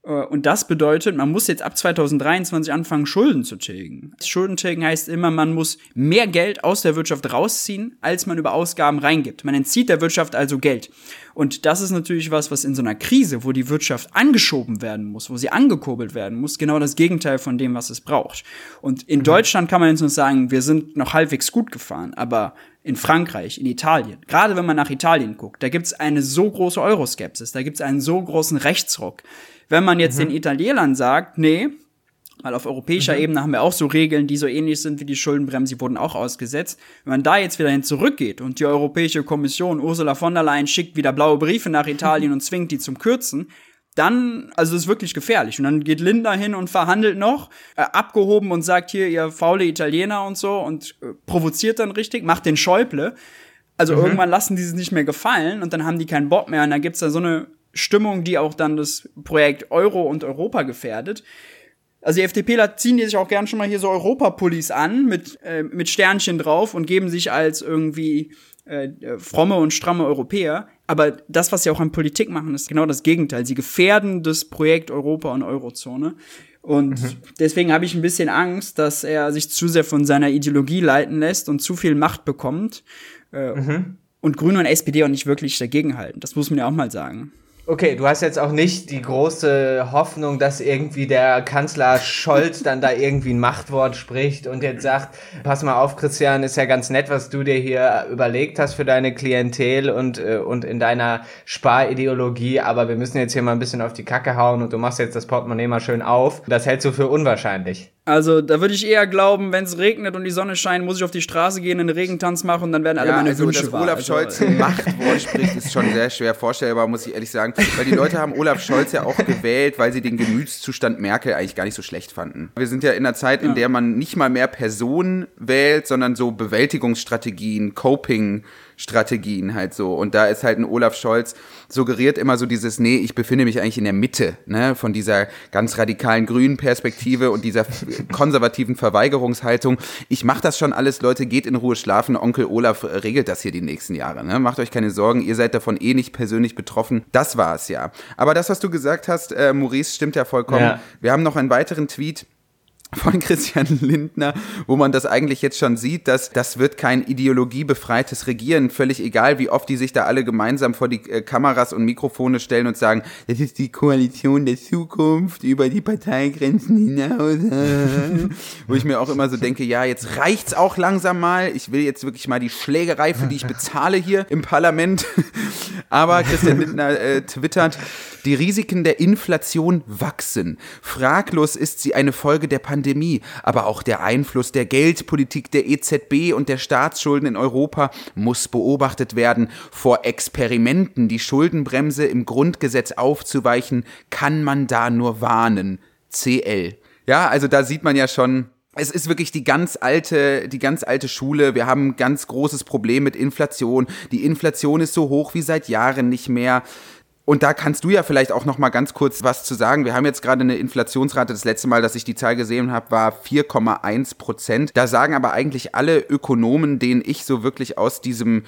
Äh, und das bedeutet, man muss jetzt ab 2023 anfangen, Schulden zu tilgen. Schulden tilgen heißt immer, man muss mehr Geld aus der Wirtschaft rausziehen, als man über Ausgaben reingibt. Man entzieht der Wirtschaft also Geld. Und das ist natürlich was, was in so einer Krise, wo die Wirtschaft angeschoben werden muss, wo sie angekurbelt werden muss, genau das Gegenteil von dem, was es braucht. Und in mhm. Deutschland kann man jetzt noch sagen, wir sind noch halbwegs gut gefahren, aber in Frankreich, in Italien, gerade wenn man nach Italien guckt, da gibt es eine so große Euroskepsis, da gibt es einen so großen Rechtsruck. Wenn man jetzt mhm. den Italienern sagt, nee, weil auf europäischer mhm. Ebene haben wir auch so Regeln, die so ähnlich sind wie die Schuldenbremse, die wurden auch ausgesetzt. Wenn man da jetzt wieder hin zurückgeht und die Europäische Kommission, Ursula von der Leyen, schickt wieder blaue Briefe nach Italien und zwingt die zum Kürzen, dann, also das ist wirklich gefährlich. Und dann geht Linda hin und verhandelt noch, äh, abgehoben und sagt hier, ihr faule Italiener und so und äh, provoziert dann richtig, macht den Schäuble. Also mhm. irgendwann lassen die sich nicht mehr gefallen und dann haben die keinen Bock mehr und dann gibt's da so eine Stimmung, die auch dann das Projekt Euro und Europa gefährdet. Also die FDPler ziehen die sich auch gern schon mal hier so Europapullis an mit, äh, mit Sternchen drauf und geben sich als irgendwie äh, fromme und stramme Europäer. Aber das, was sie auch an Politik machen, ist genau das Gegenteil. Sie gefährden das Projekt Europa und Eurozone. Und mhm. deswegen habe ich ein bisschen Angst, dass er sich zu sehr von seiner Ideologie leiten lässt und zu viel Macht bekommt. Äh, mhm. Und Grüne und SPD auch nicht wirklich dagegenhalten. Das muss man ja auch mal sagen. Okay, du hast jetzt auch nicht die große Hoffnung, dass irgendwie der Kanzler Scholz dann da irgendwie ein Machtwort spricht und jetzt sagt, pass mal auf, Christian, ist ja ganz nett, was du dir hier überlegt hast für deine Klientel und, äh, und in deiner Sparideologie, aber wir müssen jetzt hier mal ein bisschen auf die Kacke hauen und du machst jetzt das Portemonnaie mal schön auf. Das hältst du für unwahrscheinlich. Also da würde ich eher glauben, wenn es regnet und die Sonne scheint, muss ich auf die Straße gehen, einen Regentanz machen und dann werden alle ja, meine also, Wünsche dass wahr. Olaf also, Scholz ein Machtwort spricht, ist schon sehr schwer vorstellbar, muss ich ehrlich sagen. Weil die Leute haben Olaf Scholz ja auch gewählt, weil sie den Gemütszustand Merkel eigentlich gar nicht so schlecht fanden. Wir sind ja in einer Zeit, in ja. der man nicht mal mehr Personen wählt, sondern so Bewältigungsstrategien, Coping Strategien halt so. Und da ist halt ein Olaf Scholz suggeriert immer so dieses, nee, ich befinde mich eigentlich in der Mitte, ne, von dieser ganz radikalen grünen Perspektive und dieser konservativen Verweigerungshaltung. Ich mache das schon alles, Leute, geht in Ruhe schlafen. Onkel Olaf regelt das hier die nächsten Jahre, ne? Macht euch keine Sorgen, ihr seid davon eh nicht persönlich betroffen. Das war es ja. Aber das, was du gesagt hast, äh, Maurice, stimmt ja vollkommen. Ja. Wir haben noch einen weiteren Tweet von Christian Lindner, wo man das eigentlich jetzt schon sieht, dass das wird kein ideologiebefreites Regieren, völlig egal, wie oft die sich da alle gemeinsam vor die äh, Kameras und Mikrofone stellen und sagen, das ist die Koalition der Zukunft über die Parteigrenzen hinaus. wo ich mir auch immer so denke, ja, jetzt reicht's auch langsam mal. Ich will jetzt wirklich mal die Schlägerei, für die ich bezahle hier im Parlament. Aber Christian Lindner äh, twittert, die Risiken der Inflation wachsen. Fraglos ist sie eine Folge der Pandemie, aber auch der Einfluss der Geldpolitik der EZB und der Staatsschulden in Europa muss beobachtet werden. Vor Experimenten, die Schuldenbremse im Grundgesetz aufzuweichen, kann man da nur warnen. CL. Ja, also da sieht man ja schon, es ist wirklich die ganz alte, die ganz alte Schule. Wir haben ein ganz großes Problem mit Inflation. Die Inflation ist so hoch wie seit Jahren nicht mehr. Und da kannst du ja vielleicht auch noch mal ganz kurz was zu sagen. Wir haben jetzt gerade eine Inflationsrate. Das letzte Mal, dass ich die Zahl gesehen habe, war 4,1 Prozent. Da sagen aber eigentlich alle Ökonomen, denen ich so wirklich aus diesem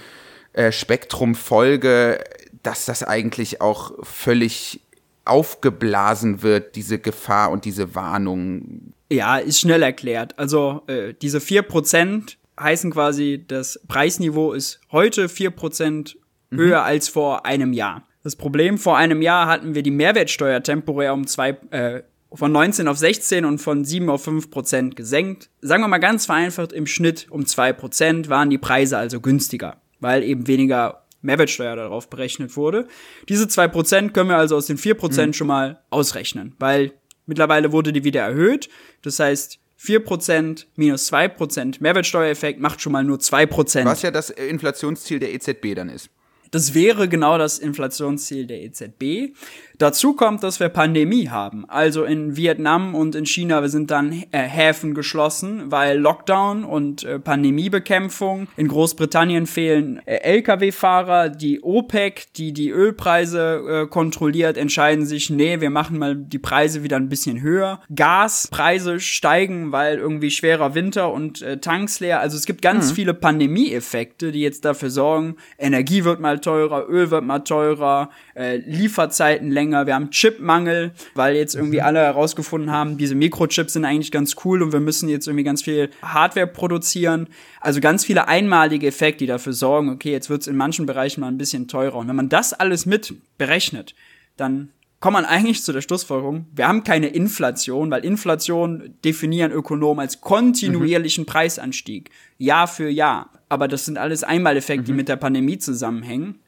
äh, Spektrum folge, dass das eigentlich auch völlig aufgeblasen wird, diese Gefahr und diese Warnung. Ja, ist schnell erklärt. Also äh, diese 4 Prozent heißen quasi, das Preisniveau ist heute 4 Prozent mhm. höher mhm. als vor einem Jahr. Das Problem, vor einem Jahr hatten wir die Mehrwertsteuer temporär um zwei, äh, von 19 auf 16 und von 7 auf 5 Prozent gesenkt. Sagen wir mal ganz vereinfacht, im Schnitt um 2 Prozent waren die Preise also günstiger, weil eben weniger Mehrwertsteuer darauf berechnet wurde. Diese 2 Prozent können wir also aus den 4 Prozent mhm. schon mal ausrechnen, weil mittlerweile wurde die wieder erhöht. Das heißt, 4% minus 2% Mehrwertsteuereffekt macht schon mal nur 2%. Was ja das Inflationsziel der EZB dann ist. Das wäre genau das Inflationsziel der EZB. Dazu kommt, dass wir Pandemie haben. Also in Vietnam und in China sind dann äh, Häfen geschlossen, weil Lockdown und äh, Pandemiebekämpfung. In Großbritannien fehlen äh, Lkw-Fahrer. Die OPEC, die die Ölpreise kontrolliert, entscheiden sich, nee, wir machen mal die Preise wieder ein bisschen höher. Gaspreise steigen, weil irgendwie schwerer Winter und Tanks leer. Also es gibt ganz mhm. viele Pandemieeffekte, die jetzt dafür sorgen, Energie wird mal teurer, Öl wird mal teurer, äh, Lieferzeiten länger, wir haben Chipmangel, weil jetzt irgendwie mhm. alle herausgefunden haben, diese Mikrochips sind eigentlich ganz cool und wir müssen jetzt irgendwie ganz viel Hardware produzieren. Also ganz viele einmalige Effekte, die dafür sorgen, okay, jetzt wird es in manchen Bereichen mal ein bisschen teurer. Und wenn man das alles mit berechnet, dann kommt man eigentlich zu der Schlussfolgerung, wir haben keine Inflation, weil Inflation definieren Ökonomen als kontinuierlichen mhm. Preisanstieg, Jahr für Jahr. Aber das sind alles Einmaleffekte, mhm. die mit der Pandemie zusammenhängen.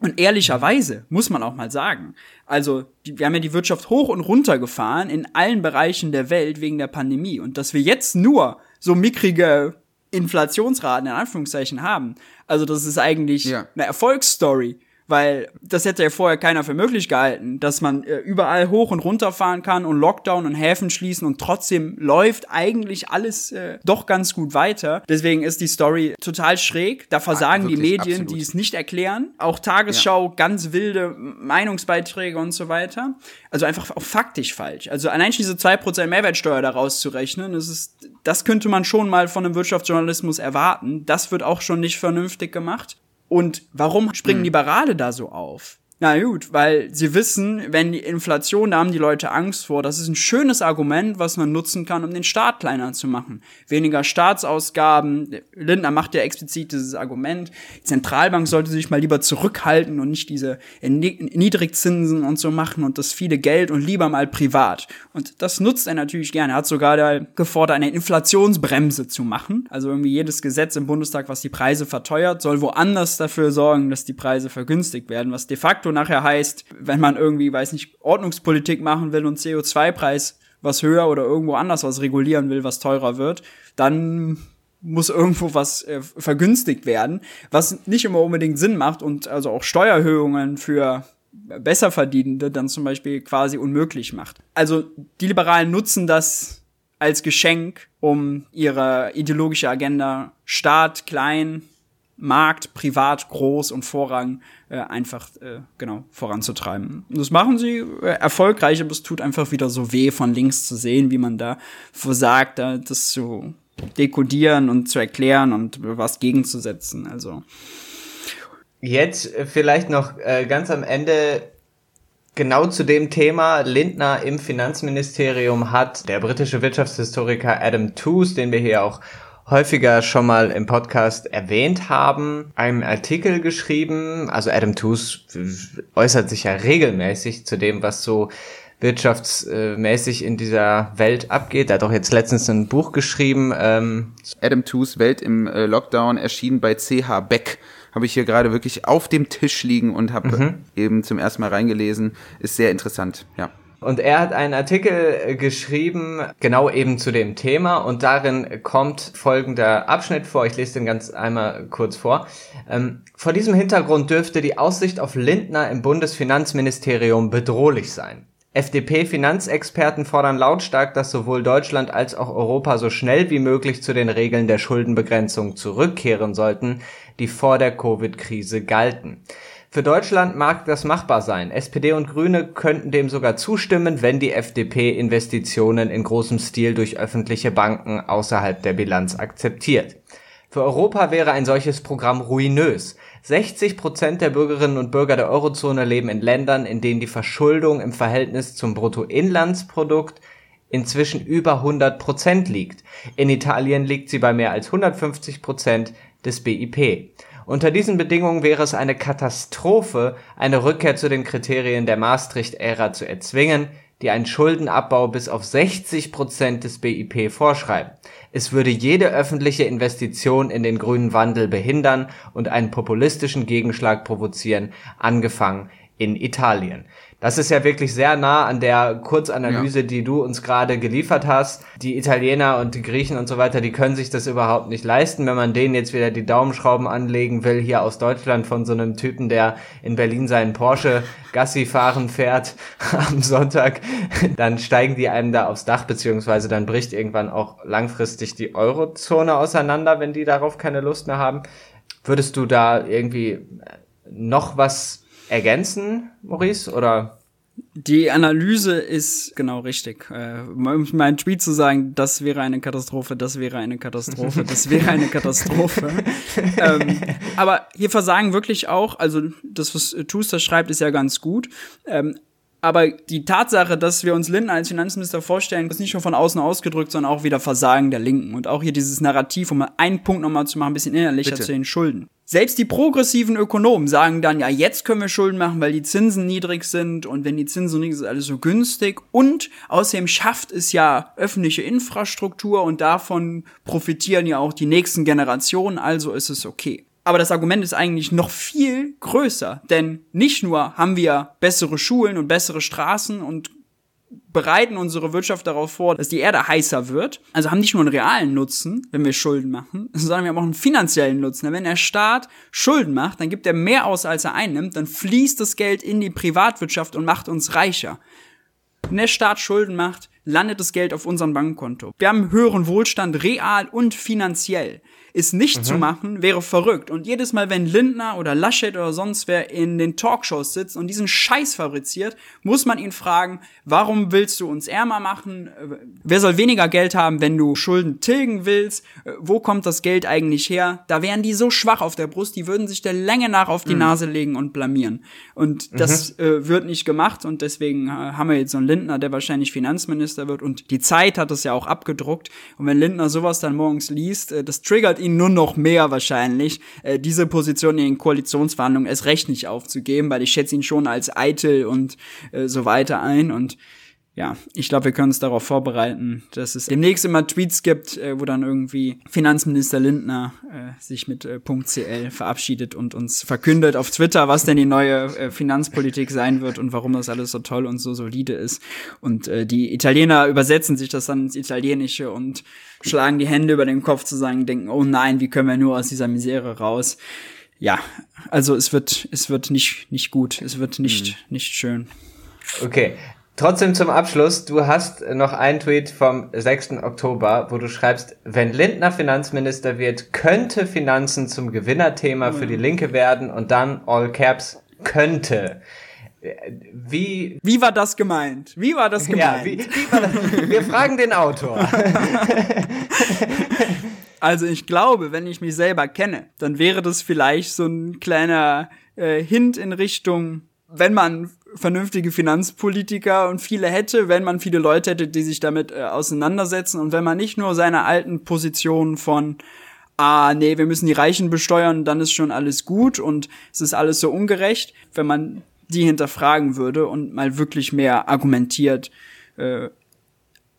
Und ehrlicherweise muss man auch mal sagen, also die, wir haben ja die Wirtschaft hoch und runter gefahren in allen Bereichen der Welt wegen der Pandemie. Und dass wir jetzt nur so mickrige Inflationsraten in Anführungszeichen haben, also das ist eigentlich ja. eine Erfolgsstory weil das hätte ja vorher keiner für möglich gehalten, dass man äh, überall hoch und runter fahren kann und Lockdown und Häfen schließen und trotzdem läuft eigentlich alles äh, doch ganz gut weiter. Deswegen ist die Story total schräg. Da versagen ja, wirklich, die Medien, absolut. die es nicht erklären. Auch Tagesschau, ja. ganz wilde Meinungsbeiträge und so weiter. Also einfach auch faktisch falsch. Also allein diese 2% Mehrwertsteuer daraus zu rechnen, das, ist, das könnte man schon mal von einem Wirtschaftsjournalismus erwarten. Das wird auch schon nicht vernünftig gemacht. Und warum springen mhm. Liberale da so auf? Na gut, weil sie wissen, wenn die Inflation, da haben die Leute Angst vor. Das ist ein schönes Argument, was man nutzen kann, um den Staat kleiner zu machen. Weniger Staatsausgaben. Lindner macht ja explizit dieses Argument. Die Zentralbank sollte sich mal lieber zurückhalten und nicht diese Niedrigzinsen und so machen und das viele Geld und lieber mal privat. Und das nutzt er natürlich gerne. Er hat sogar da gefordert, eine Inflationsbremse zu machen. Also irgendwie jedes Gesetz im Bundestag, was die Preise verteuert, soll woanders dafür sorgen, dass die Preise vergünstigt werden, was de facto facto nachher heißt, wenn man irgendwie, weiß nicht, Ordnungspolitik machen will und CO2-Preis was höher oder irgendwo anders was regulieren will, was teurer wird, dann muss irgendwo was äh, vergünstigt werden, was nicht immer unbedingt Sinn macht und also auch Steuererhöhungen für Besserverdienende dann zum Beispiel quasi unmöglich macht. Also die Liberalen nutzen das als Geschenk, um ihre ideologische Agenda Staat klein, Markt, privat, groß und Vorrang äh, einfach äh, genau voranzutreiben. Das machen sie äh, erfolgreich, aber es tut einfach wieder so weh, von links zu sehen, wie man da versagt, da das zu dekodieren und zu erklären und was gegenzusetzen. Also jetzt äh, vielleicht noch äh, ganz am Ende Genau zu dem Thema Lindner im Finanzministerium hat der britische Wirtschaftshistoriker Adam Tooze, den wir hier auch häufiger schon mal im Podcast erwähnt haben, einen Artikel geschrieben. Also Adam Tooze äußert sich ja regelmäßig zu dem, was so wirtschaftsmäßig in dieser Welt abgeht. Er hat auch jetzt letztens ein Buch geschrieben. Ähm Adam Tooze Welt im äh, Lockdown erschien bei CH Beck. Habe ich hier gerade wirklich auf dem Tisch liegen und habe mhm. eben zum ersten Mal reingelesen. Ist sehr interessant, ja. Und er hat einen Artikel äh, geschrieben, genau eben zu dem Thema. Und darin kommt folgender Abschnitt vor. Ich lese den ganz einmal kurz vor. Ähm, vor diesem Hintergrund dürfte die Aussicht auf Lindner im Bundesfinanzministerium bedrohlich sein. FDP-Finanzexperten fordern lautstark, dass sowohl Deutschland als auch Europa so schnell wie möglich zu den Regeln der Schuldenbegrenzung zurückkehren sollten, die vor der Covid-Krise galten. Für Deutschland mag das machbar sein. SPD und Grüne könnten dem sogar zustimmen, wenn die FDP Investitionen in großem Stil durch öffentliche Banken außerhalb der Bilanz akzeptiert. Für Europa wäre ein solches Programm ruinös. 60 Prozent der Bürgerinnen und Bürger der Eurozone leben in Ländern, in denen die Verschuldung im Verhältnis zum Bruttoinlandsprodukt inzwischen über 100 Prozent liegt. In Italien liegt sie bei mehr als 150 Prozent des BIP. Unter diesen Bedingungen wäre es eine Katastrophe, eine Rückkehr zu den Kriterien der Maastricht-Ära zu erzwingen, die einen Schuldenabbau bis auf 60 Prozent des BIP vorschreiben. Es würde jede öffentliche Investition in den grünen Wandel behindern und einen populistischen Gegenschlag provozieren, angefangen in Italien. Das ist ja wirklich sehr nah an der Kurzanalyse, ja. die du uns gerade geliefert hast. Die Italiener und die Griechen und so weiter, die können sich das überhaupt nicht leisten, wenn man denen jetzt wieder die Daumenschrauben anlegen will, hier aus Deutschland von so einem Typen, der in Berlin seinen Porsche Gassi fahren fährt am Sonntag, dann steigen die einem da aufs Dach, beziehungsweise dann bricht irgendwann auch langfristig die Eurozone auseinander, wenn die darauf keine Lust mehr haben. Würdest du da irgendwie noch was ergänzen, Maurice, oder? Die Analyse ist genau richtig. Äh, um meinen Tweet zu sagen, das wäre eine Katastrophe, das wäre eine Katastrophe, das wäre eine Katastrophe. ähm, aber hier versagen wirklich auch, also das, was Tuster schreibt, ist ja ganz gut. Ähm, aber die Tatsache, dass wir uns Lindner als Finanzminister vorstellen, ist nicht nur von außen ausgedrückt, sondern auch wieder Versagen der Linken. Und auch hier dieses Narrativ, um mal einen Punkt nochmal zu machen, ein bisschen innerlicher Bitte. zu den Schulden. Selbst die progressiven Ökonomen sagen dann, ja, jetzt können wir Schulden machen, weil die Zinsen niedrig sind und wenn die Zinsen niedrig sind, ist alles so günstig. Und außerdem schafft es ja öffentliche Infrastruktur und davon profitieren ja auch die nächsten Generationen, also ist es okay. Aber das Argument ist eigentlich noch viel größer, denn nicht nur haben wir bessere Schulen und bessere Straßen und bereiten unsere Wirtschaft darauf vor, dass die Erde heißer wird. Also haben nicht nur einen realen Nutzen, wenn wir Schulden machen, sondern wir haben auch einen finanziellen Nutzen. Denn wenn der Staat Schulden macht, dann gibt er mehr aus, als er einnimmt, dann fließt das Geld in die Privatwirtschaft und macht uns reicher. Wenn der Staat Schulden macht, landet das Geld auf unserem Bankkonto. Wir haben höheren Wohlstand real und finanziell. Ist nicht mhm. zu machen, wäre verrückt. Und jedes Mal, wenn Lindner oder Laschet oder sonst wer in den Talkshows sitzt und diesen Scheiß fabriziert, muss man ihn fragen, warum willst du uns ärmer machen? Wer soll weniger Geld haben, wenn du Schulden tilgen willst? Wo kommt das Geld eigentlich her? Da wären die so schwach auf der Brust, die würden sich der Länge nach auf die mhm. Nase legen und blamieren. Und das mhm. äh, wird nicht gemacht und deswegen äh, haben wir jetzt so einen Lindner, der wahrscheinlich Finanzminister wird und die Zeit hat es ja auch abgedruckt. Und wenn Lindner sowas dann morgens liest, äh, das triggert ihn nur noch mehr wahrscheinlich, äh, diese Position in den Koalitionsverhandlungen erst recht nicht aufzugeben, weil ich schätze ihn schon als eitel und äh, so weiter ein und ja, ich glaube, wir können uns darauf vorbereiten, dass es demnächst immer Tweets gibt, äh, wo dann irgendwie Finanzminister Lindner äh, sich mit äh, .cl verabschiedet und uns verkündet auf Twitter, was denn die neue äh, Finanzpolitik sein wird und warum das alles so toll und so solide ist. Und äh, die Italiener übersetzen sich das dann ins Italienische und schlagen die Hände über den Kopf zusammen, denken, oh nein, wie können wir nur aus dieser Misere raus? Ja, also es wird, es wird nicht, nicht gut, es wird nicht, mhm. nicht schön. Okay, Trotzdem zum Abschluss, du hast noch einen Tweet vom 6. Oktober, wo du schreibst, wenn Lindner Finanzminister wird, könnte Finanzen zum Gewinnerthema für die Linke werden und dann all caps könnte. Wie, wie war das gemeint? Wie war das gemeint? Ja, wie, wie war das? Wir fragen den Autor. Also ich glaube, wenn ich mich selber kenne, dann wäre das vielleicht so ein kleiner äh, Hint in Richtung, wenn man vernünftige Finanzpolitiker und viele hätte, wenn man viele Leute hätte, die sich damit äh, auseinandersetzen. Und wenn man nicht nur seine alten Positionen von ah, nee, wir müssen die Reichen besteuern, dann ist schon alles gut und es ist alles so ungerecht, wenn man die hinterfragen würde und mal wirklich mehr argumentiert, äh,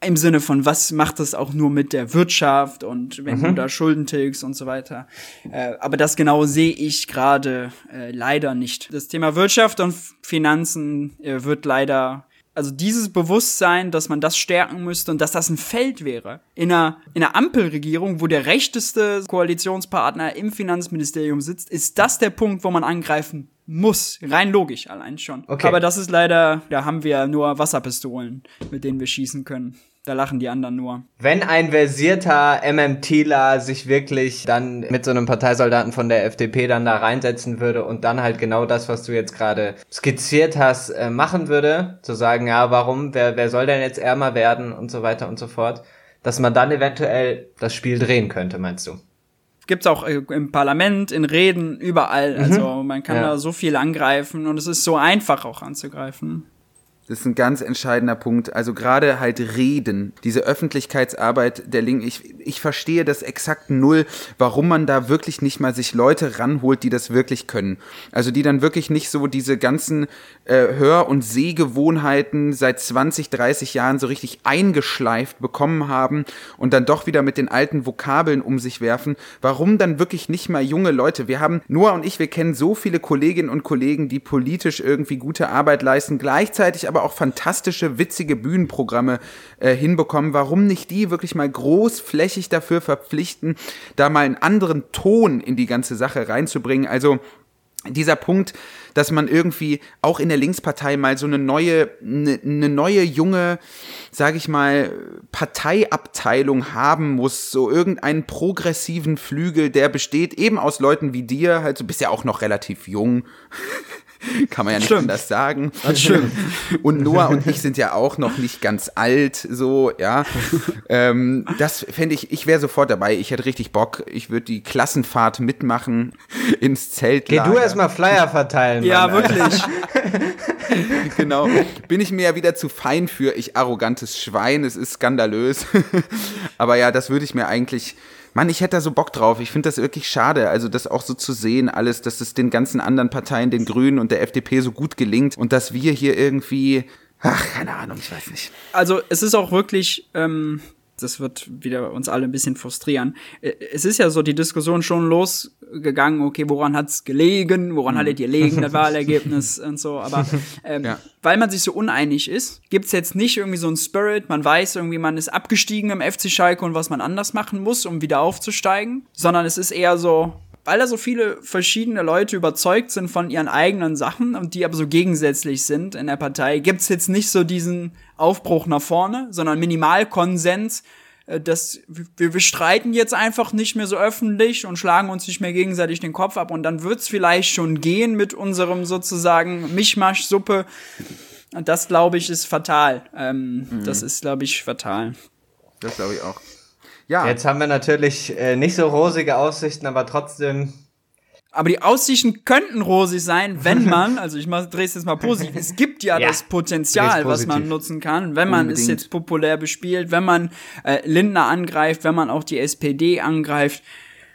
im Sinne von, was macht das auch nur mit der Wirtschaft und wenn mhm. du da Schulden tilgst und so weiter. Äh, aber das genau sehe ich gerade äh, leider nicht. Das Thema Wirtschaft und Finanzen äh, wird leider also dieses Bewusstsein, dass man das stärken müsste und dass das ein Feld wäre. In einer, in einer Ampelregierung, wo der rechteste Koalitionspartner im Finanzministerium sitzt, ist das der Punkt, wo man angreifen muss. Rein logisch allein schon. Okay. Aber das ist leider, da haben wir nur Wasserpistolen, mit denen wir schießen können. Da lachen die anderen nur. Wenn ein versierter MMTler sich wirklich dann mit so einem Parteisoldaten von der FDP dann da reinsetzen würde und dann halt genau das, was du jetzt gerade skizziert hast, äh, machen würde, zu sagen, ja, warum, wer, wer soll denn jetzt ärmer werden und so weiter und so fort, dass man dann eventuell das Spiel drehen könnte, meinst du? Gibt's auch äh, im Parlament, in Reden, überall. Mhm. Also man kann ja. da so viel angreifen und es ist so einfach auch anzugreifen. Das ist ein ganz entscheidender Punkt. Also gerade halt Reden, diese Öffentlichkeitsarbeit der Linken. Ich, ich verstehe das exakt null, warum man da wirklich nicht mal sich Leute ranholt, die das wirklich können. Also die dann wirklich nicht so diese ganzen äh, Hör- und Sehgewohnheiten seit 20, 30 Jahren so richtig eingeschleift bekommen haben und dann doch wieder mit den alten Vokabeln um sich werfen. Warum dann wirklich nicht mal junge Leute? Wir haben, Noah und ich, wir kennen so viele Kolleginnen und Kollegen, die politisch irgendwie gute Arbeit leisten, gleichzeitig aber aber auch fantastische, witzige Bühnenprogramme äh, hinbekommen. Warum nicht die wirklich mal großflächig dafür verpflichten, da mal einen anderen Ton in die ganze Sache reinzubringen? Also dieser Punkt, dass man irgendwie auch in der Linkspartei mal so eine neue, eine, eine neue junge, sage ich mal, Parteiabteilung haben muss, so irgendeinen progressiven Flügel, der besteht eben aus Leuten wie dir, halt, du bist ja auch noch relativ jung. Kann man ja nicht stimmt. anders sagen. Das stimmt. Und Noah und ich sind ja auch noch nicht ganz alt, so, ja. ähm, das fände ich, ich wäre sofort dabei. Ich hätte richtig Bock. Ich würde die Klassenfahrt mitmachen ins Zelt. Geh du erstmal Flyer verteilen. Ja, Mann, wirklich. genau. Bin ich mir ja wieder zu fein für, ich arrogantes Schwein. Es ist skandalös. Aber ja, das würde ich mir eigentlich Mann, ich hätte da so Bock drauf. Ich finde das wirklich schade, also das auch so zu sehen, alles, dass es den ganzen anderen Parteien, den Grünen und der FDP so gut gelingt und dass wir hier irgendwie, ach, keine Ahnung, ich weiß nicht. Also es ist auch wirklich, ähm, das wird wieder uns alle ein bisschen frustrieren. Es ist ja so die Diskussion schon losgegangen, okay, woran hat's gelegen, woran mhm. hattet ihr gelegen, das Wahlergebnis und so, aber ähm, ja. weil man sich so uneinig ist, gibt's jetzt nicht irgendwie so ein Spirit, man weiß irgendwie, man ist abgestiegen im FC Schalke und was man anders machen muss, um wieder aufzusteigen, sondern es ist eher so, weil da so viele verschiedene Leute überzeugt sind von ihren eigenen Sachen und die aber so gegensätzlich sind in der Partei, gibt's jetzt nicht so diesen Aufbruch nach vorne, sondern Minimalkonsens. äh, das, wir, wir streiten jetzt einfach nicht mehr so öffentlich und schlagen uns nicht mehr gegenseitig den Kopf ab und dann wird's vielleicht schon gehen mit unserem sozusagen Mischmasch-Suppe. Und das, glaube ich, ist fatal. Ähm, mhm. Das ist, glaube ich, fatal. Das glaube ich auch. Ja. Jetzt haben wir natürlich äh, nicht so rosige Aussichten, aber trotzdem aber die Aussichten könnten rosig sein, wenn man, also ich drehe es jetzt mal positiv, es gibt ja, ja das Potenzial, was man nutzen kann, wenn man Unbedingt. es jetzt populär bespielt, wenn man äh, Lindner angreift, wenn man auch die SPD angreift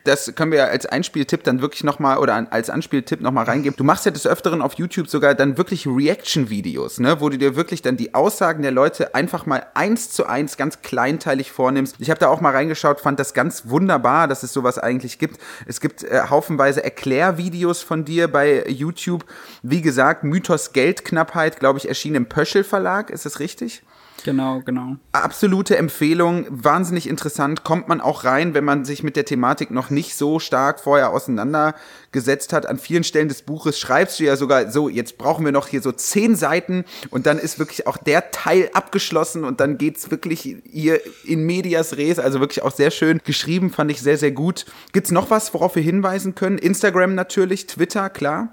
das können wir als Einspieltipp dann wirklich nochmal oder als Anspieltipp nochmal reingeben. Du machst ja des Öfteren auf YouTube sogar dann wirklich Reaction-Videos, ne, wo du dir wirklich dann die Aussagen der Leute einfach mal eins zu eins ganz kleinteilig vornimmst. Ich habe da auch mal reingeschaut, fand das ganz wunderbar, dass es sowas eigentlich gibt. Es gibt äh, haufenweise Erklärvideos von dir bei YouTube. Wie gesagt, Mythos Geldknappheit, glaube ich, erschien im Pöschel Verlag. Ist das richtig? Genau, genau. Absolute Empfehlung, wahnsinnig interessant. Kommt man auch rein, wenn man sich mit der Thematik noch nicht so stark vorher auseinandergesetzt hat. An vielen Stellen des Buches schreibst du ja sogar so, jetzt brauchen wir noch hier so zehn Seiten und dann ist wirklich auch der Teil abgeschlossen und dann geht's wirklich hier in medias res. Also wirklich auch sehr schön geschrieben, fand ich sehr, sehr gut. Gibt's noch was, worauf wir hinweisen können? Instagram natürlich, Twitter, klar.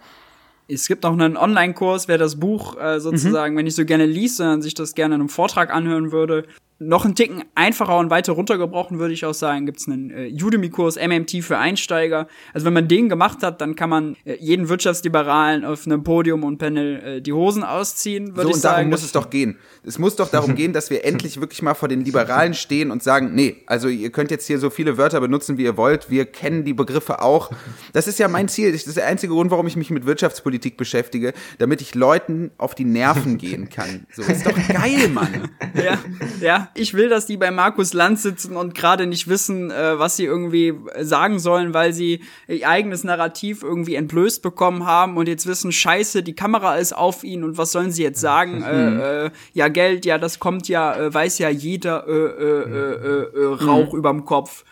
Es gibt auch einen Online-Kurs, wer das Buch äh, sozusagen, mhm. wenn ich so gerne liest, sondern sich das gerne in einem Vortrag anhören würde, noch einen Ticken einfacher und weiter runtergebrochen, würde ich auch sagen, gibt es einen äh, Udemy-Kurs MMT für Einsteiger. Also wenn man den gemacht hat, dann kann man äh, jeden Wirtschaftsliberalen auf einem Podium und Panel äh, die Hosen ausziehen, würde so, ich und sagen. darum muss es doch gehen. Es muss doch darum gehen, dass wir endlich wirklich mal vor den Liberalen stehen und sagen, nee, also ihr könnt jetzt hier so viele Wörter benutzen, wie ihr wollt. Wir kennen die Begriffe auch. Das ist ja mein Ziel. Das ist der einzige Grund, warum ich mich mit Wirtschaftspolitik beschäftige, damit ich Leuten auf die Nerven gehen kann. So ist doch geil, Mann. Ja, ja ich will, dass die bei Markus Land sitzen und gerade nicht wissen, äh, was sie irgendwie sagen sollen, weil sie ihr eigenes Narrativ irgendwie entblößt bekommen haben und jetzt wissen, scheiße, die Kamera ist auf ihnen und was sollen sie jetzt sagen? Mhm. Äh, äh, ja, Geld, ja, das kommt ja, äh, weiß ja jeder, äh, äh, äh, äh, Rauch mhm. überm Kopf.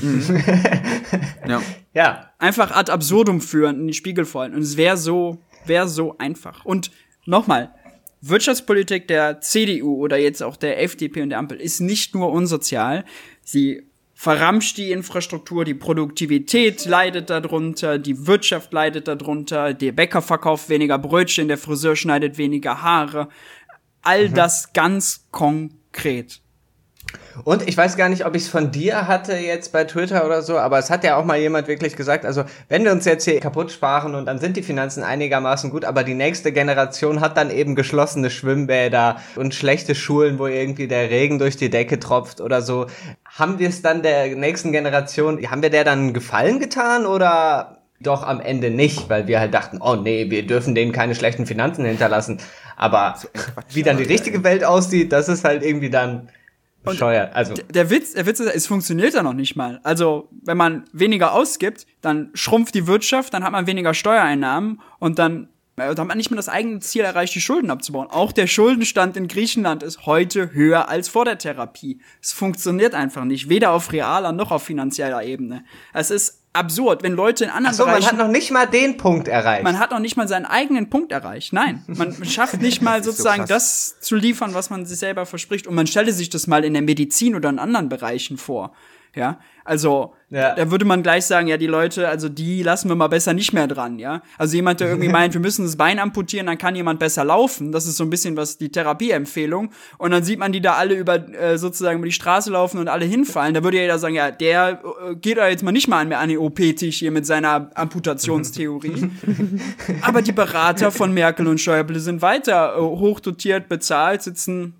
Mhm. ja. ja. Einfach ad absurdum führen, in die Spiegel fallen. Und es wäre so, wäre so einfach. Und nochmal, Wirtschaftspolitik der CDU oder jetzt auch der FDP und der Ampel ist nicht nur unsozial. Sie verramscht die Infrastruktur, die Produktivität leidet darunter, die Wirtschaft leidet darunter, der Bäcker verkauft weniger Brötchen, der Friseur schneidet weniger Haare. All mhm. das ganz konkret. Und ich weiß gar nicht, ob ich es von dir hatte jetzt bei Twitter oder so, aber es hat ja auch mal jemand wirklich gesagt, also wenn wir uns jetzt hier kaputt sparen und dann sind die Finanzen einigermaßen gut, aber die nächste Generation hat dann eben geschlossene Schwimmbäder und schlechte Schulen, wo irgendwie der Regen durch die Decke tropft oder so. Haben wir es dann der nächsten Generation, haben wir der dann einen Gefallen getan oder doch am Ende nicht, weil wir halt dachten, oh nee, wir dürfen denen keine schlechten Finanzen hinterlassen. Aber wie dann die richtige Welt aussieht, das ist halt irgendwie dann Bescheuert. Also. Der Witz, der Witz ist, es funktioniert ja noch nicht mal. Also, wenn man weniger ausgibt, dann schrumpft die Wirtschaft, dann hat man weniger Steuereinnahmen und dann da hat man nicht mehr das eigene Ziel erreicht, die Schulden abzubauen. Auch der Schuldenstand in Griechenland ist heute höher als vor der Therapie. Es funktioniert einfach nicht, weder auf realer noch auf finanzieller Ebene. Es ist absurd, wenn Leute in anderen Ach so, Bereichen. man hat noch nicht mal den Punkt erreicht. Man hat noch nicht mal seinen eigenen Punkt erreicht. Nein, man schafft nicht mal sozusagen so das zu liefern, was man sich selber verspricht. Und man stelle sich das mal in der Medizin oder in anderen Bereichen vor. Ja, also ja. da würde man gleich sagen, ja, die Leute, also die lassen wir mal besser nicht mehr dran, ja. Also jemand, der irgendwie meint, wir müssen das Bein amputieren, dann kann jemand besser laufen. Das ist so ein bisschen was die Therapieempfehlung. Und dann sieht man die da alle über äh, sozusagen über die Straße laufen und alle hinfallen. Da würde ja jeder sagen, ja, der äh, geht da jetzt mal nicht mal an, an den OP-Tisch hier mit seiner Amputationstheorie. Aber die Berater von Merkel und Schäuble sind weiter äh, hochdotiert bezahlt, sitzen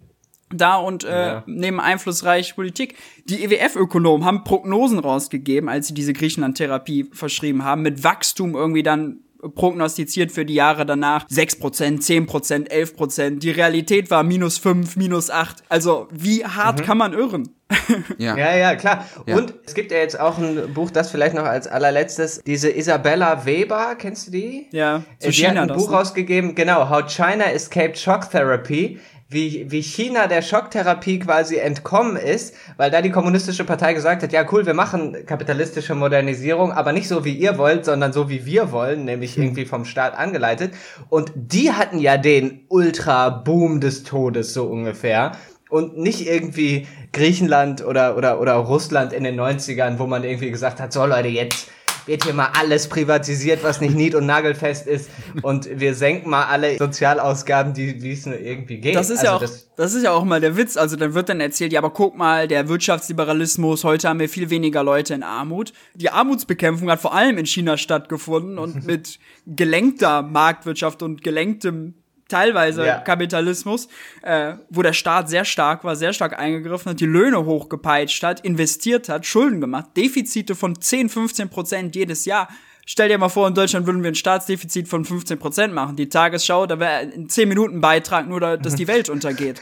da und äh, ja. nehmen einflussreiche Politik. Die EWF-Ökonomen haben Prognosen rausgegeben, als sie diese Griechenland-Therapie verschrieben haben, mit Wachstum irgendwie dann prognostiziert für die Jahre danach 6%, 10%, 11%. Die Realität war minus 5, minus 8. Also wie hart mhm. kann man irren? ja. ja, ja, klar. Ja. Und es gibt ja jetzt auch ein Buch, das vielleicht noch als allerletztes, diese Isabella Weber, kennst du die? Ja, zu die China hat ein Buch ne? rausgegeben, genau, How China Escaped Shock Therapy wie, wie China der Schocktherapie quasi entkommen ist, weil da die kommunistische Partei gesagt hat, ja cool, wir machen kapitalistische Modernisierung, aber nicht so wie ihr wollt, sondern so wie wir wollen, nämlich hm. irgendwie vom Staat angeleitet. Und die hatten ja den Ultra-Boom des Todes so ungefähr. und nicht irgendwie Griechenland oder, oder, oder Russland in den 90ern, wo man irgendwie gesagt hat, so Leute, jetzt wird hier mal alles privatisiert, was nicht nied- und nagelfest ist und wir senken mal alle Sozialausgaben, die, wie es nur irgendwie geht. Das ist also ja auch, das, das ist ja auch mal der Witz. Also dann wird dann erzählt, ja, aber guck mal, der Wirtschaftsliberalismus, heute haben wir viel weniger Leute in Armut. Die Armutsbekämpfung hat vor allem in China stattgefunden und mit gelenkter Marktwirtschaft und gelenktem teilweise Ja. Kapitalismus, äh, wo der Staat sehr stark war, sehr stark eingegriffen hat, die Löhne hochgepeitscht hat, investiert hat, Schulden gemacht, Defizite von 10, 15 Prozent jedes Jahr. Stell dir mal vor, in Deutschland würden wir ein Staatsdefizit von 15 Prozent machen. Die Tagesschau, da wäre ein 10 Minuten Beitrag nur, da, dass die Welt untergeht.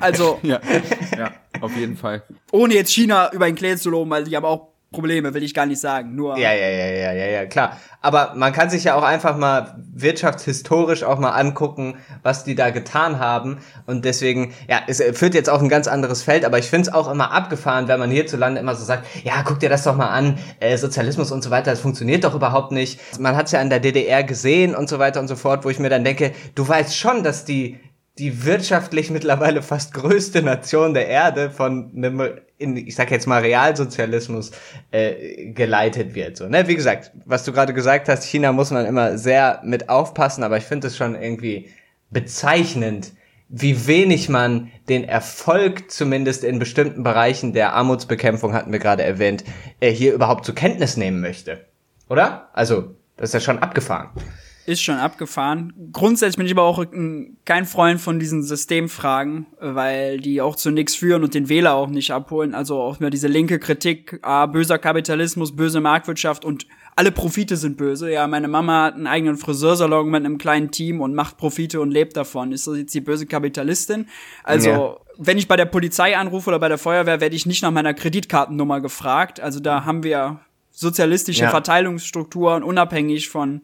Also, Ja, ja, auf jeden Fall. ohne jetzt China über den Klee zu loben, weil die haben auch Probleme, will ich gar nicht sagen. Nur Ja, ja, ja, ja, ja, ja, klar. Aber man kann sich ja auch einfach mal wirtschaftshistorisch auch mal angucken, was die da getan haben. Und deswegen, ja, es führt jetzt auf ein ganz anderes Feld, aber ich finde es auch immer abgefahren, wenn man hierzulande immer so sagt, ja, guck dir das doch mal an, äh, Sozialismus und so weiter, das funktioniert doch überhaupt nicht. Man hat es ja in der DDR gesehen und so weiter und so fort, wo ich mir dann denke, du weißt schon, dass die die wirtschaftlich mittlerweile fast größte Nation der Erde von einem, in, ich sag jetzt mal Realsozialismus äh, geleitet wird. So, ne? Wie gesagt, was du gerade gesagt hast, China muss man immer sehr mit aufpassen, aber ich finde es schon irgendwie bezeichnend, wie wenig man den Erfolg zumindest in bestimmten Bereichen der Armutsbekämpfung, hatten wir gerade erwähnt, äh, hier überhaupt zur Kenntnis nehmen möchte. Oder? Also, das ist ja schon abgefahren. Ist schon abgefahren. Grundsätzlich bin ich aber auch ein, kein Freund von diesen Systemfragen, weil die auch zu nichts führen und den Wähler auch nicht abholen. Also auch immer diese linke Kritik, ah, böser Kapitalismus, böse Marktwirtschaft und alle Profite sind böse. Ja, meine Mama hat einen eigenen Friseursalon mit einem kleinen Team und macht Profite und lebt davon. Ist das jetzt die böse Kapitalistin? Also, Ja. wenn ich bei der Polizei anrufe oder bei der Feuerwehr, werde ich nicht nach meiner Kreditkartennummer gefragt. Also da haben wir sozialistische Ja. Verteilungsstrukturen unabhängig von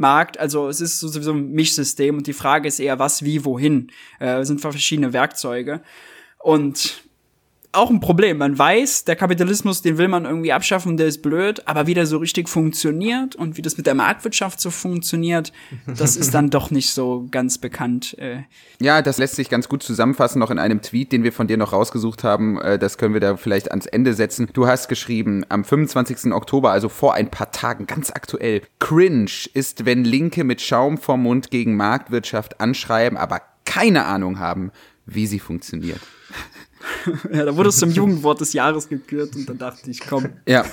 Markt. Also es ist sowieso ein Mischsystem und die Frage ist eher, was, wie, wohin. Äh, sind verschiedene Werkzeuge. Und auch ein Problem. Man weiß, der Kapitalismus, den will man irgendwie abschaffen, der ist blöd, aber wie der so richtig funktioniert und wie das mit der Marktwirtschaft so funktioniert, das ist dann doch nicht so ganz bekannt. Äh, Ja, das lässt sich ganz gut zusammenfassen, noch in einem Tweet, den wir von dir noch rausgesucht haben. Äh, Das können wir da vielleicht ans Ende setzen. Du hast geschrieben, am 25. Oktober, also vor ein paar Tagen, ganz aktuell. Cringe ist, wenn Linke mit Schaum vorm Mund gegen Marktwirtschaft anschreiben, aber keine Ahnung haben, wie sie funktioniert. ja, da wurde es zum Jugendwort des Jahres gekürt und dann dachte ich, komm, Ja.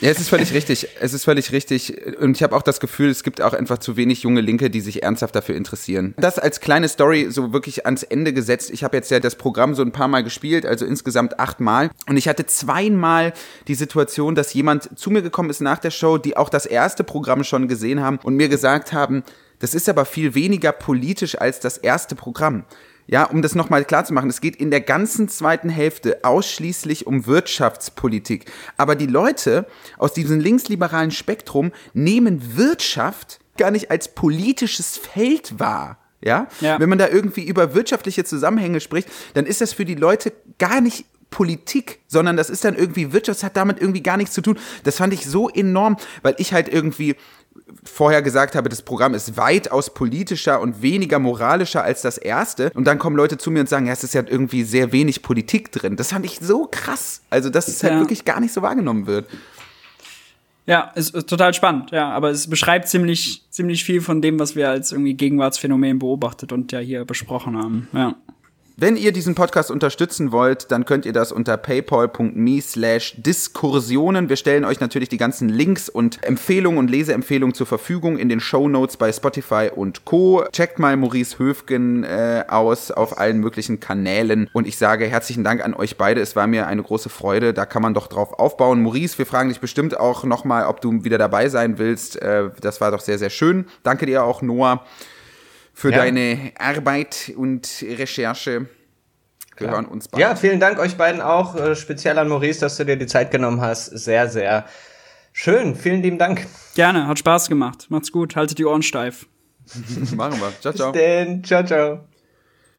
ja, es ist völlig richtig. Es ist völlig richtig. Und ich habe auch das Gefühl, es gibt auch einfach zu wenig junge Linke, die sich ernsthaft dafür interessieren. Das als kleine Story so wirklich ans Ende gesetzt. Ich habe jetzt ja das Programm so ein paar Mal gespielt, also insgesamt achtmal. Und ich hatte zweimal die Situation, dass jemand zu mir gekommen ist nach der Show, die auch das erste Programm schon gesehen haben und mir gesagt haben, das ist aber viel weniger politisch als das erste Programm. Ja, um das nochmal klar zu machen, es geht in der ganzen zweiten Hälfte ausschließlich um Wirtschaftspolitik. Aber die Leute aus diesem linksliberalen Spektrum nehmen Wirtschaft gar nicht als politisches Feld wahr. Ja? Ja. Wenn man da irgendwie über wirtschaftliche Zusammenhänge spricht, dann ist das für die Leute gar nicht Politik, sondern das ist dann irgendwie Wirtschaft, das hat damit irgendwie gar nichts zu tun. Das fand ich so enorm, weil ich halt irgendwie vorher gesagt habe, das Programm ist weitaus politischer und weniger moralischer als das erste. Und dann kommen Leute zu mir und sagen, ja, es ist ja irgendwie sehr wenig Politik drin. Das fand ich so krass. Also, dass es halt Ja. wirklich gar nicht so wahrgenommen wird. Ja, ist, ist total spannend, ja, aber es beschreibt ziemlich, ziemlich viel von dem, was wir als irgendwie Gegenwartsphänomen beobachtet und ja hier besprochen haben. Ja. Wenn ihr diesen Podcast unterstützen wollt, dann könnt ihr das unter paypal.me slash Diskursionen. Wir stellen euch natürlich die ganzen Links und Empfehlungen und Leseempfehlungen zur Verfügung in den Show Notes bei Spotify und Co. Checkt mal Maurice Höfgen äh, aus auf allen möglichen Kanälen. Und ich sage herzlichen Dank an euch beide. Es war mir eine große Freude. Da kann man doch drauf aufbauen. Maurice, wir fragen dich bestimmt auch nochmal, ob du wieder dabei sein willst. Äh, das war doch sehr, sehr schön. Danke dir auch, Noah für Ja. deine Arbeit und Recherche. Wir hören uns bald. Ja, vielen Dank euch beiden auch, äh, speziell an Maurice, dass du dir die Zeit genommen hast. Sehr, sehr schön. Vielen lieben Dank. Gerne, hat Spaß gemacht. Macht's gut, haltet die Ohren steif. Machen wir. Ciao, ciao. Bis denn. Ciao, ciao.